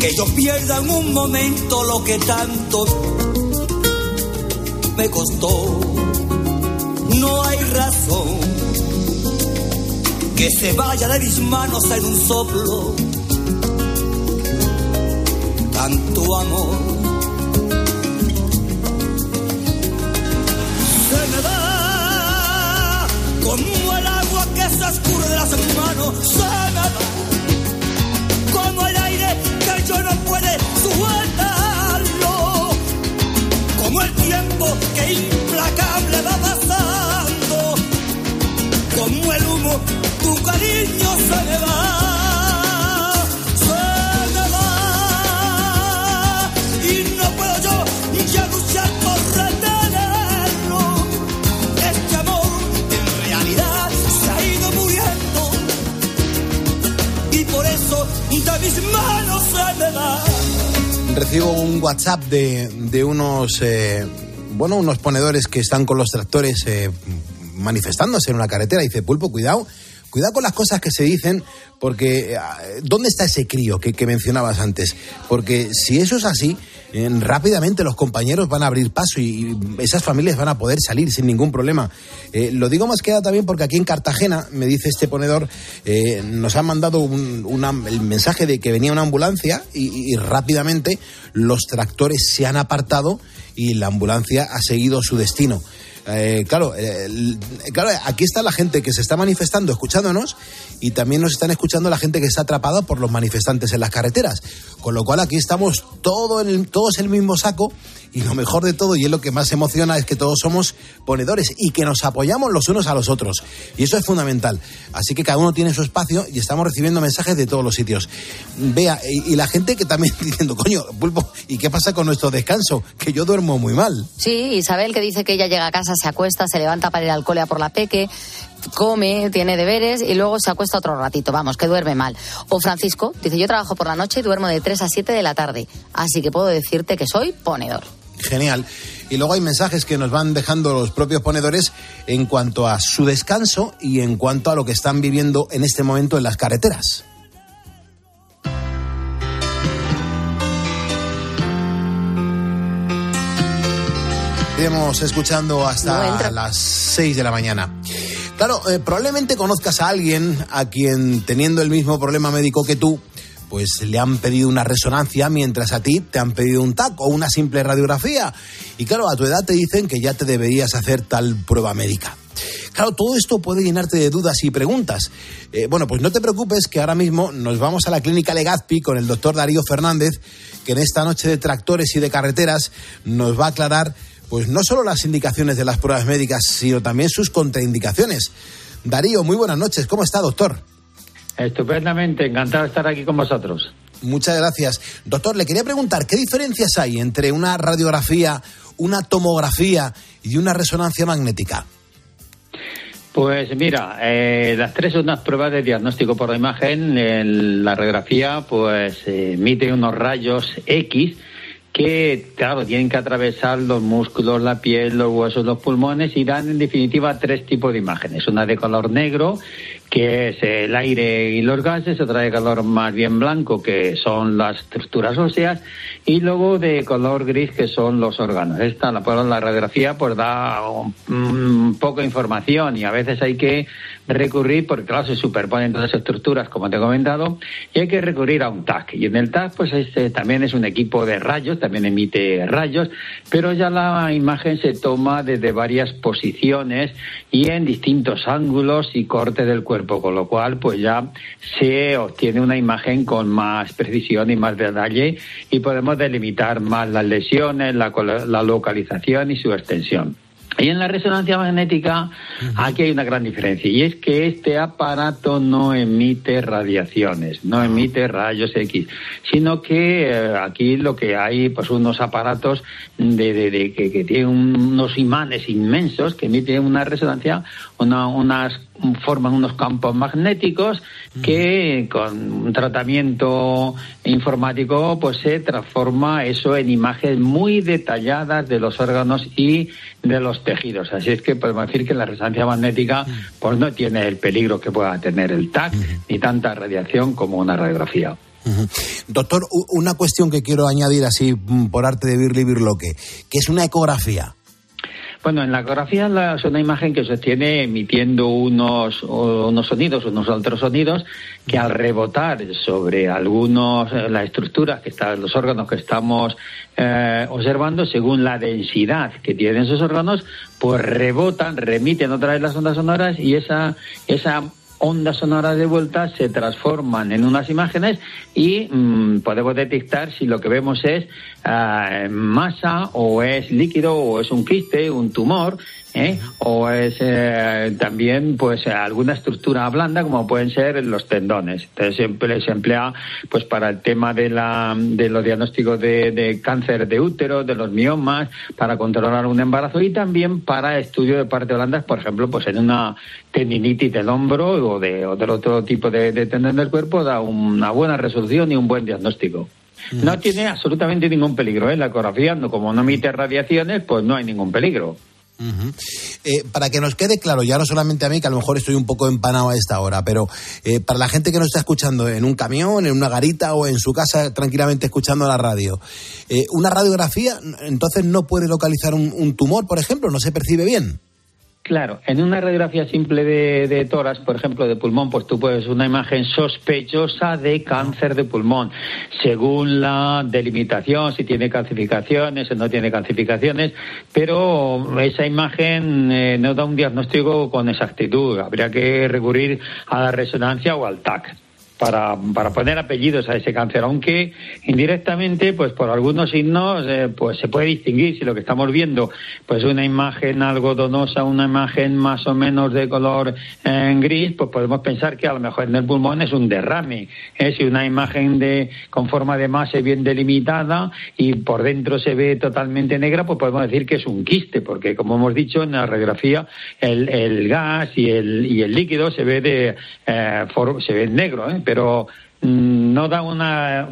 que yo pierda en un momento lo que tanto me costó. No hay razón que se vaya de mis manos en un soplo. Tanto amor. Se me va como el agua que se escurre de las manos. Se me va como el aire que yo no Recibo un WhatsApp de, de unos, eh, bueno, unos ponedores que están con los tractores eh, manifestándose en una carretera. Dice, Pulpo, cuidado, cuidado con las cosas que se dicen, porque eh, ¿dónde está ese crío que, mencionabas antes? Porque si eso es así, eh, rápidamente los compañeros van a abrir paso y, esas familias van a poder salir sin ningún problema. Eh, lo digo más que nada también porque aquí en Cartagena, me dice este ponedor, nos han mandado un, el mensaje de que venía una ambulancia y rápidamente los tractores se han apartado y la ambulancia ha seguido su destino. Eh, claro, eh, claro, aquí está la gente que se está manifestando, escuchándonos, y también nos están escuchando la gente que está atrapada por los manifestantes en las carreteras. Con lo cual aquí estamos todo el- todos en el mismo saco, y lo mejor de todo, y es lo que más emociona, es que todos somos ponedores y que nos apoyamos los unos a los otros. Y eso es fundamental. Así que cada uno tiene su espacio y estamos recibiendo mensajes de todos los sitios. Vea, y, la gente que también diciendo, coño, pulpo, ¿y qué pasa con nuestro descanso? Que yo duermo muy mal. Sí, Isabel que dice que ella llega a casa, se acuesta, se levanta para ir al cole a por la peque, come, tiene deberes y luego se acuesta otro ratito, vamos, que duerme mal. O Francisco dice, yo trabajo por la noche y duermo de 3 a 7 de la tarde, así que puedo decirte que soy ponedor. Genial. Y luego hay mensajes que nos van dejando los propios ponedores en cuanto a su descanso y en cuanto a lo que están viviendo en este momento en las carreteras. Iremos escuchando hasta las 6 de la mañana. Claro, eh, probablemente conozcas a alguien a quien teniendo el mismo problema médico que tú, pues le han pedido una resonancia mientras a ti te han pedido un TAC o una simple radiografía. Y claro, a tu edad te dicen que ya te deberías hacer tal prueba médica. Claro, todo esto puede llenarte de dudas y preguntas. Eh, bueno, pues no te preocupes que ahora mismo nos vamos a la clínica Legazpi con el doctor Darío Fernández, que en esta noche de tractores y de carreteras nos va a aclarar pues no solo las indicaciones de las pruebas médicas, sino también sus contraindicaciones. Darío, muy buenas noches. ¿Cómo está, doctor? Estupendamente, encantado de estar aquí con vosotros. Muchas gracias. Doctor, le quería preguntar, ¿qué diferencias hay entre una radiografía, una tomografía y una resonancia magnética? Pues mira, eh, las tres son unas pruebas de diagnóstico por la imagen. En la radiografía pues emite unos rayos X que, claro, tienen que atravesar los músculos, la piel, los huesos, los pulmones y dan en definitiva tres tipos de imágenes. Una de color negro, que es el aire y los gases, otra de color más bien blanco, que son las estructuras óseas, y luego de color gris, que son los órganos. Esta, la, la radiografía, pues da un, poco de información y a veces hay que recurrir, porque claro, se superponen todas las estructuras, como te he comentado, y hay que recurrir a un TAC. Y en el TAC, pues este también es un equipo de rayos, también emite rayos, pero ya la imagen se toma desde varias posiciones y en distintos ángulos y corte del cuerpo con lo cual pues ya se obtiene una imagen con más precisión y más detalle y podemos delimitar más las lesiones, la, la localización y su extensión. Y en la resonancia magnética aquí hay una gran diferencia y es que este aparato no emite radiaciones, no emite rayos X, sino que eh, aquí lo que hay pues unos aparatos de, de, que, que, tienen unos imanes inmensos que emiten una resonancia, una, unas forman unos campos magnéticos que con un tratamiento informático pues se transforma eso en imágenes muy detalladas de los órganos y de los tejidos. Así es que podemos decir que la resonancia magnética pues no tiene el peligro que pueda tener el TAC ni tanta radiación como una radiografía. Doctor, una cuestión que quiero añadir así mm, por arte de Birli Birloque, que es una ecografía. Bueno, en la ecografía es una imagen que se tiene emitiendo unos, unos sonidos, unos ultrasonidos, que al rebotar sobre algunos, eh, las estructuras que están, los órganos que estamos eh, observando, según la densidad que tienen esos órganos, pues rebotan, remiten otra vez las ondas sonoras y esa, esa ondas sonoras de vuelta se transforman en unas imágenes y mm, podemos detectar si lo que vemos es ah, masa o es líquido o es un quiste, un tumor ¿eh? o es eh, también pues alguna estructura blanda como pueden ser los tendones. Entonces siempre se emplea pues para el tema de la de los diagnósticos de, de, cáncer de útero, de los miomas, para controlar un embarazo y también para estudio de parte blandas, por ejemplo, pues en una tendinitis del hombro o de, o otro tipo de, de tendón del cuerpo da una buena resolución y un buen diagnóstico. No tiene absolutamente ningún peligro, ¿eh? La ecografía, como no emite radiaciones, pues no hay ningún peligro. Eh, para que nos quede claro, ya no solamente a mí, que a lo mejor estoy un poco empanado a esta hora, pero eh, para la gente que nos está escuchando en un camión, en una garita o en su casa tranquilamente escuchando la radio, eh, una radiografía entonces no puede localizar un tumor, por ejemplo, no se percibe bien. Claro, en una radiografía simple de, de toras, por ejemplo, de pulmón, pues tú puedes una imagen sospechosa de cáncer de pulmón, según la delimitación, si tiene calcificaciones o no tiene calcificaciones, pero esa imagen eh, no da un diagnóstico con exactitud. Habría que recurrir a la resonancia o al TAC para, para poner apellidos a ese cáncer, aunque indirectamente, pues por algunos signos, eh, pues se puede distinguir si lo que estamos viendo, pues una imagen algodonosa, una imagen más o menos de color eh, gris, pues podemos pensar que a lo mejor en el pulmón es un derrame. ¿eh? Si una imagen de con forma de masa bien delimitada y por dentro se ve totalmente negra, pues podemos decir que es un quiste, porque como hemos dicho en la radiografía, el, el gas y el, y el líquido se ve de eh, se ve negro, ¿eh? Pero mm, no da un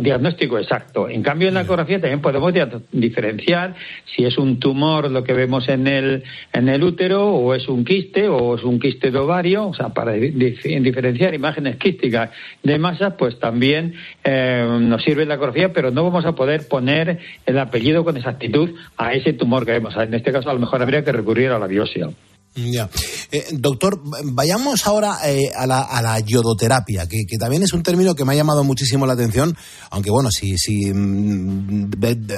diagnóstico exacto. En cambio, en la ecografía también podemos diferenciar si es un tumor lo que vemos en el, en el útero, o es un quiste, o es un quiste de ovario, o sea, para diferenciar imágenes quísticas de masas, pues también eh, nos sirve la ecografía, pero no vamos a poder poner el apellido con exactitud a ese tumor que vemos. En este caso, a lo mejor habría que recurrir a la biopsia. Ya. Eh, doctor, vayamos ahora eh, a, la, a, yodoterapia, que, también es un término que me ha llamado muchísimo la atención, aunque bueno, si, mm,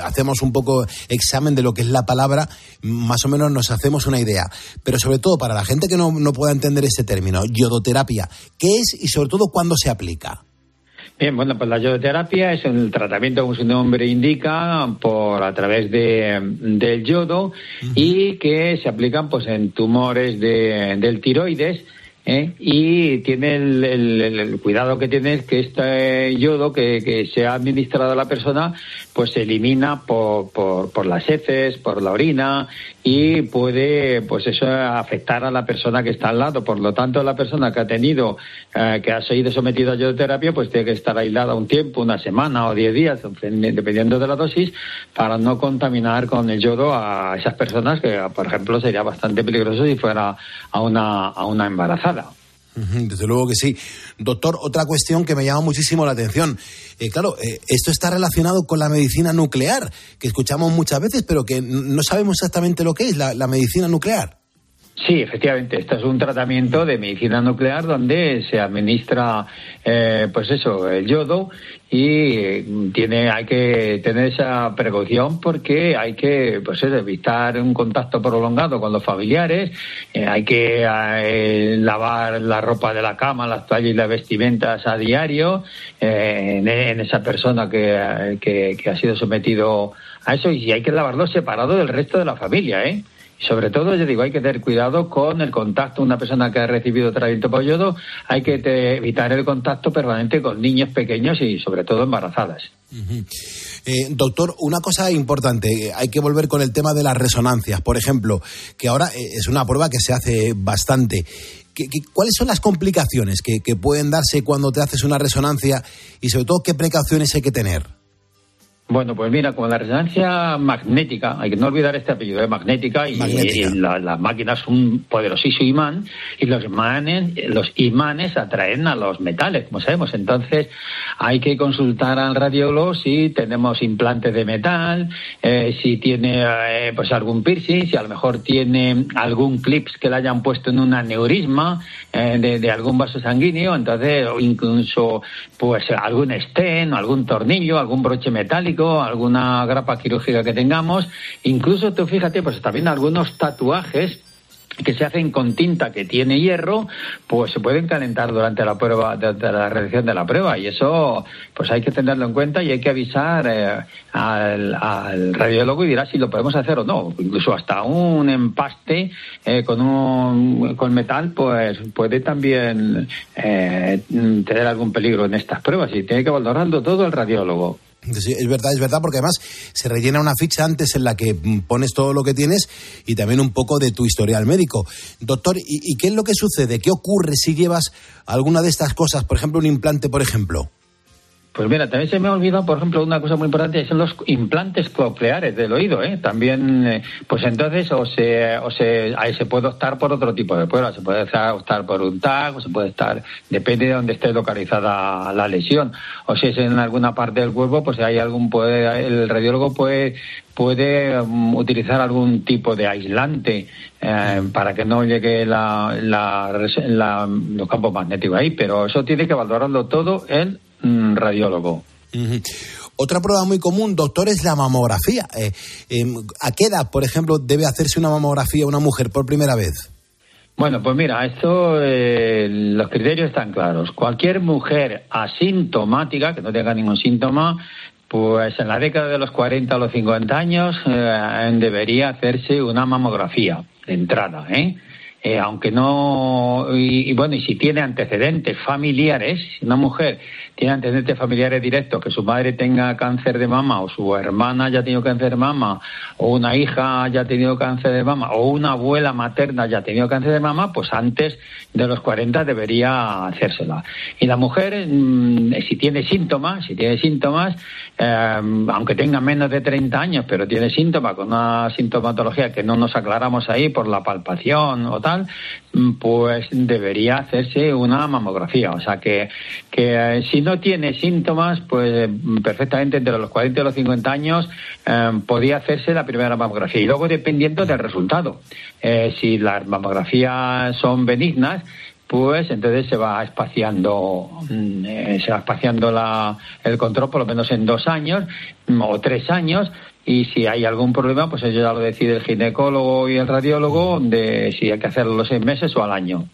hacemos un poco examen de lo que es la palabra, más o menos nos hacemos una idea. Pero sobre todo para la gente que no, no pueda entender este término, yodoterapia, ¿qué es y sobre todo cuándo se aplica? Bien, bueno, pues la yodoterapia es el tratamiento, como su nombre indica, por a través de, del yodo uh -huh. y que se aplican pues en tumores de, del tiroides ¿Eh? y tiene el, el, el, cuidado que tiene es que este yodo que, que, se ha administrado a la persona pues se elimina por, por, por, las heces, por la orina y puede pues eso afectar a la persona que está al lado. Por lo tanto, la persona que ha tenido, eh, que ha sido sometida a yodoterapia, pues tiene que estar aislada un tiempo, una semana o diez días, dependiendo de la dosis, para no contaminar con el yodo a esas personas que, por ejemplo, sería bastante peligroso si fuera a una, a una embarazada. Desde luego que sí. Doctor, otra cuestión que me llama muchísimo la atención. Eh, claro, eh, esto está relacionado con la medicina nuclear, que escuchamos muchas veces, pero que no sabemos exactamente lo que es la, la medicina nuclear. Sí, efectivamente, este es un tratamiento de medicina nuclear donde se administra, eh, pues eso, el yodo y tiene, hay que tener esa precaución porque hay que, pues eso, evitar un contacto prolongado con los familiares, eh, hay que eh, lavar la ropa de la cama, las toallas y las vestimentas a diario eh, en, en, esa persona que, que ha sido sometido a eso y hay que lavarlo separado del resto de la familia, ¿eh? Sobre todo, yo digo, hay que tener cuidado con el contacto. Una persona que ha recibido tratamiento por yodo, hay que evitar el contacto permanente con niños pequeños y sobre todo embarazadas. Eh, doctor, una cosa importante, hay que volver con el tema de las resonancias. Por ejemplo, que ahora eh, es una prueba que se hace bastante. ¿Qué, qué, cuáles son las complicaciones que pueden darse cuando te haces una resonancia y sobre todo qué precauciones hay que tener? Bueno, pues mira, con la resonancia magnética, hay que no olvidar este apellido de magnética, y, y la, las máquinas son un poderosísimo imán y los imanes, los imanes atraen a los metales, como sabemos. Entonces hay que consultar al radiólogo si tenemos implantes de metal, eh, si tiene eh, pues algún piercing, si a lo mejor tiene algún clips que le hayan puesto en un aneurisma eh, de, de, algún vaso sanguíneo, entonces o incluso pues algún estén, algún tornillo, algún broche metálico alguna grapa quirúrgica que tengamos, incluso tú fíjate, pues también algunos tatuajes que se hacen con tinta que tiene hierro, pues se pueden calentar durante la prueba, de la realización de la prueba y eso pues hay que tenerlo en cuenta y hay que avisar eh, al, al, radiólogo y dirá si lo podemos hacer o no. Incluso hasta un empaste eh, con un con metal pues puede también eh, tener algún peligro en estas pruebas y tiene que valorarlo todo el radiólogo. Es verdad, es verdad, porque además se rellena una ficha antes en la que pones todo lo que tienes y también un poco de tu historial médico. Doctor, ¿y, ¿y, qué es lo que sucede? ¿Qué ocurre si llevas alguna de estas cosas? Por ejemplo, un implante, por ejemplo. Pues mira, también se me ha olvidado, por ejemplo, una cosa muy importante, son los implantes cocleares del oído, ¿eh? También, eh, pues entonces, o se, o se, ahí se puede optar por otro tipo de pruebas, se puede optar por un tag, o se puede estar, depende de dónde esté localizada la lesión, o si es en alguna parte del cuerpo, pues hay algún, puede, el radiólogo puede, puede um, utilizar algún tipo de aislante eh, para que no llegue la, la, la, los campos magnéticos ahí, pero eso tiene que valorarlo todo el mm, radiólogo. Uh -huh. Otra prueba muy común, doctor, es la mamografía. Eh, eh, ¿A qué edad, por ejemplo, debe hacerse una mamografía una mujer por primera vez? Bueno, pues mira, esto, eh, los criterios están claros. Cualquier mujer asintomática, que no tenga ningún síntoma, pues en la década de los 40 o los 50 años eh, debería hacerse una mamografía de entrada, ¿eh? Eh, aunque no, y, bueno, y si tiene antecedentes familiares, si una mujer tiene antecedentes familiares directos, que su madre tenga cáncer de mama, o su hermana haya tenido cáncer de mama, o una hija haya tenido cáncer de mama, o una abuela materna haya tenido cáncer de mama, pues antes de los 40 debería hacérsela. Y la mujer, mmm, si tiene síntomas, si tiene síntomas, eh, aunque tenga menos de 30 años, pero tiene síntomas con una sintomatología que no nos aclaramos ahí por la palpación o tal, pues debería hacerse una mamografía. O sea que, que eh, si no tiene síntomas, pues mm, perfectamente entre los 40 y los 50 años eh, podía hacerse la primera mamografía. Y luego dependiendo del resultado. Eh, si las mamografías son benignas, pues entonces se va espaciando mm, eh, se va espaciando la, el control por lo menos en dos años mm, o tres años y si hay algún problema pues eso ya lo decide el ginecólogo y el radiólogo de si hay que hacerlo los seis meses o al año.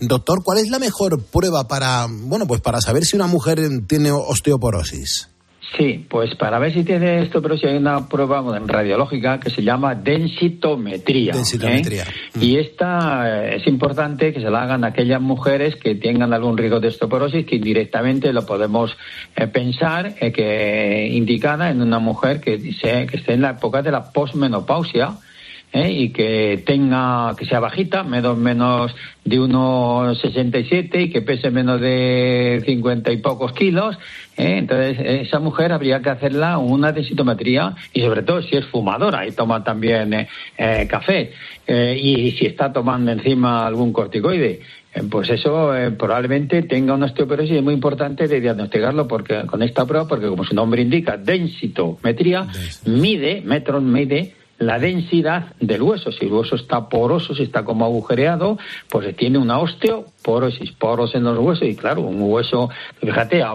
Doctor, ¿cuál es la mejor prueba para, bueno, pues para saber si una mujer tiene osteoporosis? Sí, pues para ver si tiene esto, pero si hay una prueba radiológica que se llama densitometría. Densitometría. ¿eh? Y esta eh, es importante que se la hagan aquellas mujeres que tengan algún riesgo de osteoporosis, que indirectamente lo podemos eh, pensar eh, que indicada en una mujer que, se- que esté en la época de la posmenopausia. ¿eh? y que tenga que sea bajita, menos menos de unos 67 y que pese menos de 50 y pocos kilos, ¿eh? entonces esa mujer habría que hacerla una densitometría y sobre todo si es fumadora y toma también eh, eh, café eh, y si está tomando encima algún corticoide. eh, Pues eso eh, probablemente tenga una osteoporosis y es muy importante de diagnosticarlo porque con esta prueba, porque como su nombre indica, densitometría, mide, metros mide la densidad del hueso. Si el hueso está poroso, si está como agujereado, pues tiene una osteoporosis, poros en los huesos. Y claro, un hueso, fíjate, a-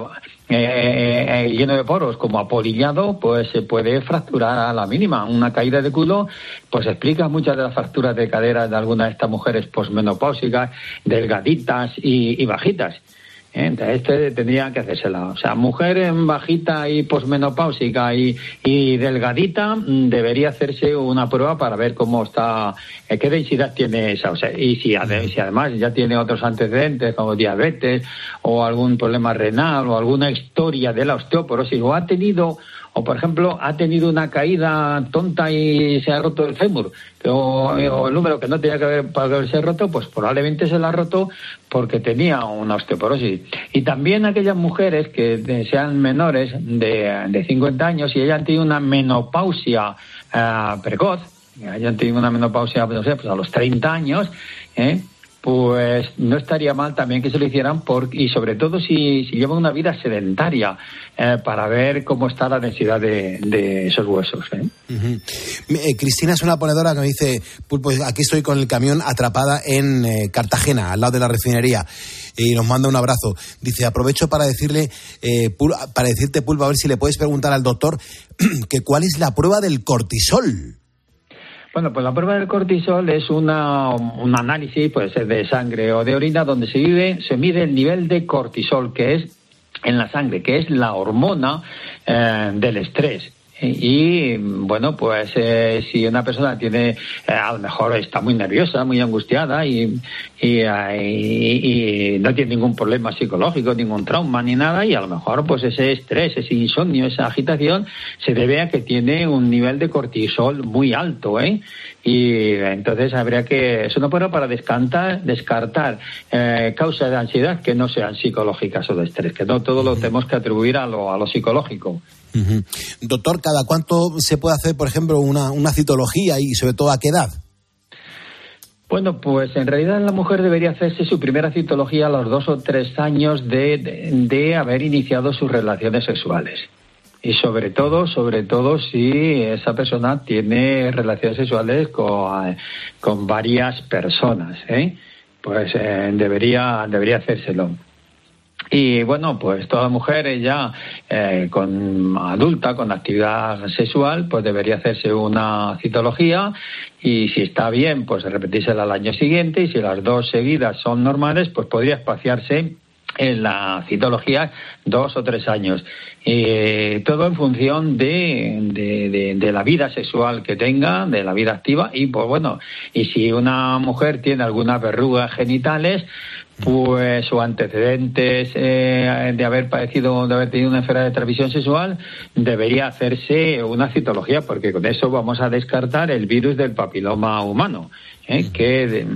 eh, eh, lleno de poros, como apolillado, pues se puede fracturar a la mínima. Una caída de culo, pues explica muchas de las fracturas de cadera de algunas de estas mujeres posmenopáusicas, delgaditas y bajitas. ¿Eh? Entonces, este tendría que hacérsela. O sea, mujer en bajita y posmenopáusica y, y delgadita mm, debería hacerse una prueba para ver cómo está, eh, qué densidad tiene esa. O sea, y si, si además ya tiene otros antecedentes como diabetes o algún problema renal o alguna historia de la osteoporosis o ha tenido o por ejemplo ha tenido una caída tonta y se ha roto el fémur o, o el número que no tenía que haber para haberse roto pues probablemente se la ha roto porque tenía una osteoporosis y también aquellas mujeres que sean menores de, de 50 años y hayan tenido una menopausia ah, precoz hayan tenido una menopausia no sé, pues a los 30 años ¿eh? Pues no estaría mal también que se lo hicieran por, y sobre todo si, llevan una vida sedentaria eh, para ver cómo está la densidad de, esos huesos. ¿eh? Eh, Cristina es una ponedora que me dice, "Pul, pues aquí estoy con el camión atrapada en Cartagena, al lado de la refinería, y nos manda un abrazo. Dice, aprovecho para decirle, Pul- para decirte, Pulpa, a ver si le puedes preguntar al doctor que cuál es la prueba del cortisol. Bueno, pues la prueba del cortisol es una, un análisis, puede ser de sangre o de orina, donde se, vive, se mide el nivel de cortisol, que es en la sangre, que es la hormona eh, del estrés. Y bueno, pues eh, si una persona tiene, eh, a lo mejor está muy nerviosa, muy angustiada y, y, eh, y- y no tiene ningún problema psicológico, ningún trauma ni nada, y a lo mejor pues ese estrés, ese insomnio, esa agitación se debe a que tiene un nivel de cortisol muy alto, ¿eh? Y entonces habría que, es una prueba para descartar, descartar eh, causas de ansiedad que no sean psicológicas o de estrés, que no todo lo tenemos que atribuir a lo, a lo psicológico. Doctor, ¿cada cuánto se puede hacer, por ejemplo, una, una citología y sobre todo a qué edad? Bueno, pues en realidad la mujer debería hacerse su primera citología a los dos o tres años de, de, haber iniciado sus relaciones sexuales. Y sobre todo, sobre todo si esa persona tiene relaciones sexuales con, con varias personas, ¿eh? pues eh, debería, debería hacérselo. Y bueno, pues toda mujer ya eh, con adulta, con actividad sexual, pues debería hacerse una citología. Y si está bien, pues repetírsela al año siguiente. Y si las dos seguidas son normales, pues podría espaciarse en la citología dos o tres años. Eh, todo en función de, de, de- de la vida sexual que tenga, de la vida activa. Y pues bueno, y si una mujer tiene algunas verrugas genitales, pues o antecedentes eh, de haber padecido, de haber tenido una enfermedad de transmisión sexual, debería hacerse una citología, porque con eso vamos a descartar el virus del papiloma humano, ¿eh? que, de-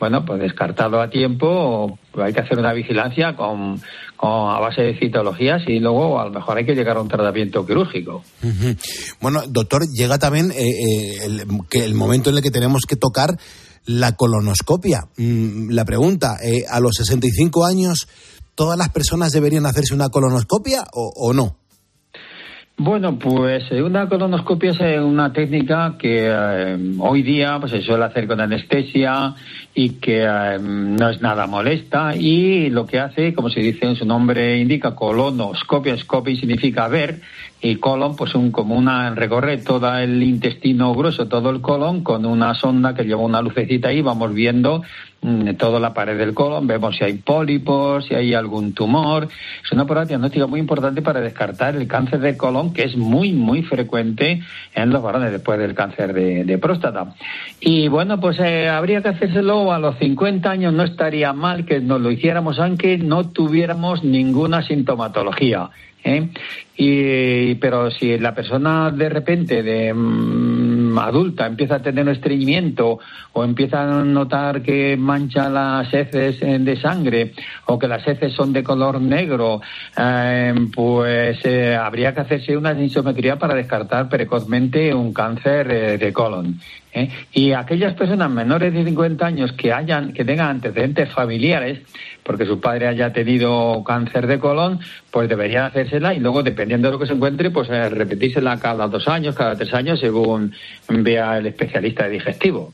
bueno, pues descartado a tiempo, hay que hacer una vigilancia con, con- a base de citologías y luego a lo mejor hay que llegar a un tratamiento quirúrgico. Bueno, doctor, llega también eh, el, que el momento en el que tenemos que tocar la colonoscopia. Mm, la pregunta, eh, ¿a los 65 años todas las personas deberían hacerse una colonoscopia o, no? Bueno, pues eh, una colonoscopia es eh, una técnica que hoy día pues, se suele hacer con anestesia y que no es nada molesta y lo que hace, como se dice en su nombre indica, colonoscopia, scopy significa ver y colon pues un, como una recorre todo el intestino grueso, todo el colon con una sonda que lleva una lucecita y vamos viendo mm, toda la pared del colon, vemos si hay pólipos, si hay algún tumor. Es una prueba diagnóstica muy importante para descartar el cáncer de colon que es muy muy frecuente en los varones después del cáncer de, próstata. Y bueno, pues eh, habría que hacérselo a los 50 años, no estaría mal que nos lo hiciéramos aunque no tuviéramos ninguna sintomatología. ¿Eh? Y, pero si la persona de repente, de mm, adulta, empieza a tener un estreñimiento o empieza a notar que mancha las heces de sangre o que las heces son de color negro, eh, pues eh, habría que hacerse una sinsometría para descartar precozmente un cáncer de colon. Y aquellas personas menores de 50 años que hayan, que tengan antecedentes familiares, porque su padre haya tenido cáncer de colon, pues deberían hacérsela y luego, dependiendo de lo que se encuentre, pues eh, repetírsela cada dos años, cada tres años, según vea el especialista de digestivo.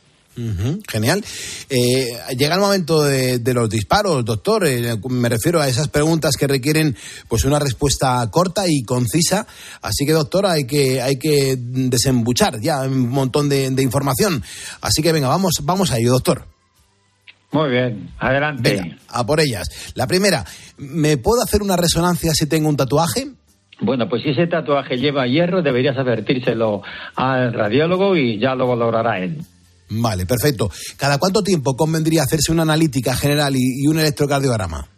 Genial. Eh, llega el momento de, los disparos, doctor. Eh, me refiero a esas preguntas que requieren pues una respuesta corta y concisa. Así que, doctor, hay que, hay que desembuchar ya un montón de, de información. Así que venga, vamos, vamos a ello, doctor. Muy bien, adelante. a por ellas. La primera, ¿me puedo hacer una resonancia si tengo un tatuaje? Bueno, pues si ese tatuaje lleva hierro, deberías advertírselo al radiólogo y ya lo valorará él. Vale, perfecto. ¿Cada cuánto tiempo convendría hacerse una analítica general y un electrocardiograma?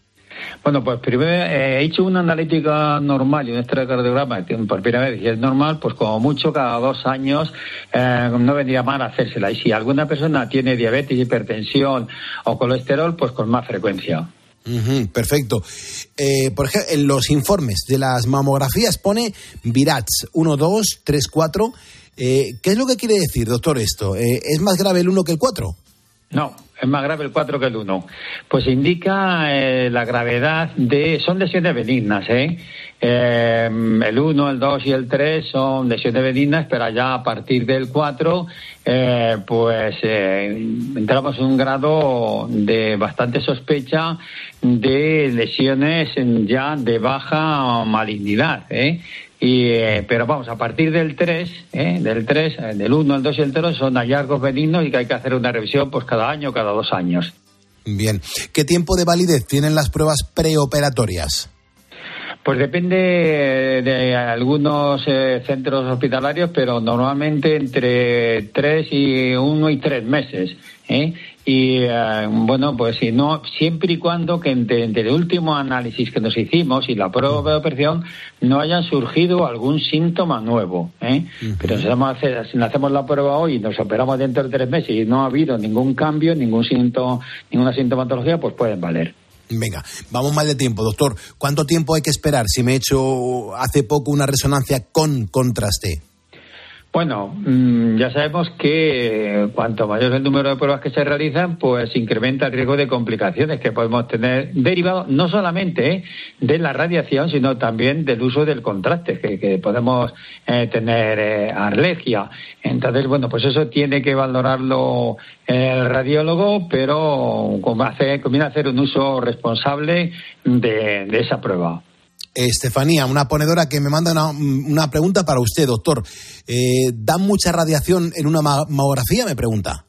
Bueno, pues primero eh, he hecho una analítica normal y un electrocardiograma por primera vez y es normal, pues como mucho cada dos años eh, no vendría mal hacérsela. Y si alguna persona tiene diabetes, hipertensión o colesterol, pues con más frecuencia. perfecto. Eh, por ejemplo, en los informes de las mamografías pone VIRATS 1, 2, 3, 4. ¿Qué es lo que quiere decir, doctor, esto? ¿Es más grave el 1 que el 4? No, es más grave el 4 que el 1. Pues indica eh, la gravedad de. Son lesiones benignas, ¿eh? ¿eh? el 1, el 2 y el 3 son lesiones benignas, pero ya a partir del 4, eh, pues entramos en un grado de bastante sospecha de lesiones ya de baja malignidad, ¿eh? Y, eh, pero vamos, a partir del 3, ¿eh? del 3, eh, del 1, el 2 y el 3 son hallazgos benignos y que hay que hacer una revisión pues cada año, cada dos años. Bien. ¿Qué tiempo de validez tienen las pruebas preoperatorias? Pues depende de algunos centros hospitalarios, pero normalmente entre 3 y 1 y 3 meses. ¿eh? Y eh, bueno, pues si no, siempre y cuando que entre, el último análisis que nos hicimos y la prueba de operación no haya surgido algún síntoma nuevo. ¿eh? Pero si, hacer, si hacemos la prueba hoy y nos operamos dentro de tres meses y no ha habido ningún cambio, ningún síntoma, ninguna sintomatología, pues pueden valer. Venga, vamos mal de tiempo, doctor. ¿Cuánto tiempo hay que esperar si me he hecho hace poco una resonancia con contraste? Bueno, mm, ya sabemos que cuanto mayor el número de pruebas que se realizan, pues incrementa el riesgo de complicaciones que podemos tener derivado no solamente ¿eh? de la radiación, sino también del uso del contraste, que, podemos eh, tener eh, alergia. Entonces, bueno, pues eso tiene que valorarlo el radiólogo, pero conviene hacer un uso responsable de esa prueba. Estefanía, una ponedora que me manda una, pregunta para usted, doctor. Eh, ¿Dan mucha radiación en una mamografía? Me pregunta.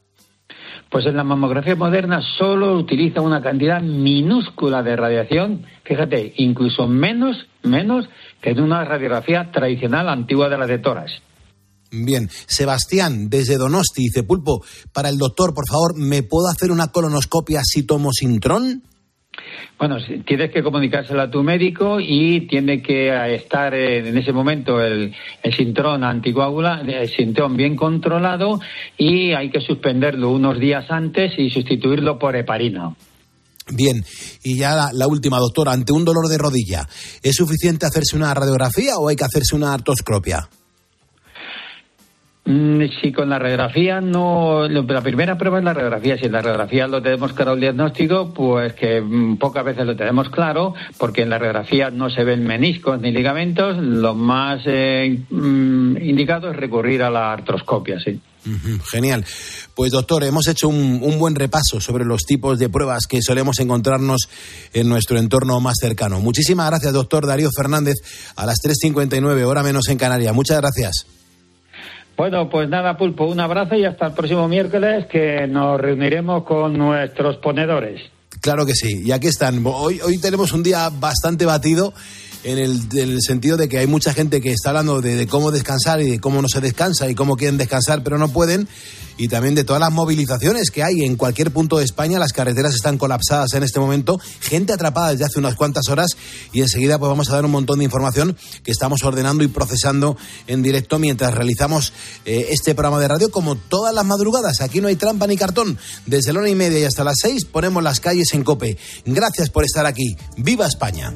Pues en la mamografía moderna solo utiliza una cantidad minúscula de radiación, fíjate, incluso menos, menos que en una radiografía tradicional antigua de las de toras. Bien, Sebastián, desde Donosti, dice Pulpo, para el doctor, por favor, ¿me puedo hacer una colonoscopia si tomo sintrón? Bueno, tienes que comunicárselo a tu médico y tiene que estar en ese momento el, el sintrón anticoagula, el sintrón bien controlado y hay que suspenderlo unos días antes y sustituirlo por heparina. Bien, y ya la, la, última, doctora, ante un dolor de rodilla, ¿es suficiente hacerse una radiografía o hay que hacerse una artroscopia? Mm, Si con la radiografía no. La primera prueba es la radiografía. Si en la radiografía lo tenemos claro el diagnóstico, pues que mm, pocas veces lo tenemos claro, porque en la radiografía no se ven meniscos ni ligamentos. Lo más eh, mm, indicado es recurrir a la artroscopia, sí. Genial. Pues doctor, hemos hecho un, un buen repaso sobre los tipos de pruebas que solemos encontrarnos en nuestro entorno más cercano. Muchísimas gracias, doctor Darío Fernández, a las 3.59, hora menos en Canarias. Muchas gracias. Bueno, pues nada, Pulpo, un abrazo y hasta el próximo miércoles que nos reuniremos con nuestros ponedores. Claro que sí. Y aquí están. Hoy, hoy tenemos un día bastante batido en el, en el sentido de que hay mucha gente que está hablando de, de cómo descansar y de cómo no se descansa y cómo quieren descansar pero no pueden. Y también de todas las movilizaciones que hay en cualquier punto de España. Las carreteras están colapsadas en este momento. Gente atrapada desde hace unas cuantas horas. Y enseguida pues vamos a dar un montón de información que estamos ordenando y procesando en directo mientras realizamos eh, este programa de radio como todas las madrugadas. Aquí no hay trampa ni cartón. Desde la una y media y hasta las seis ponemos las calles en cope. Gracias por estar aquí. ¡Viva España!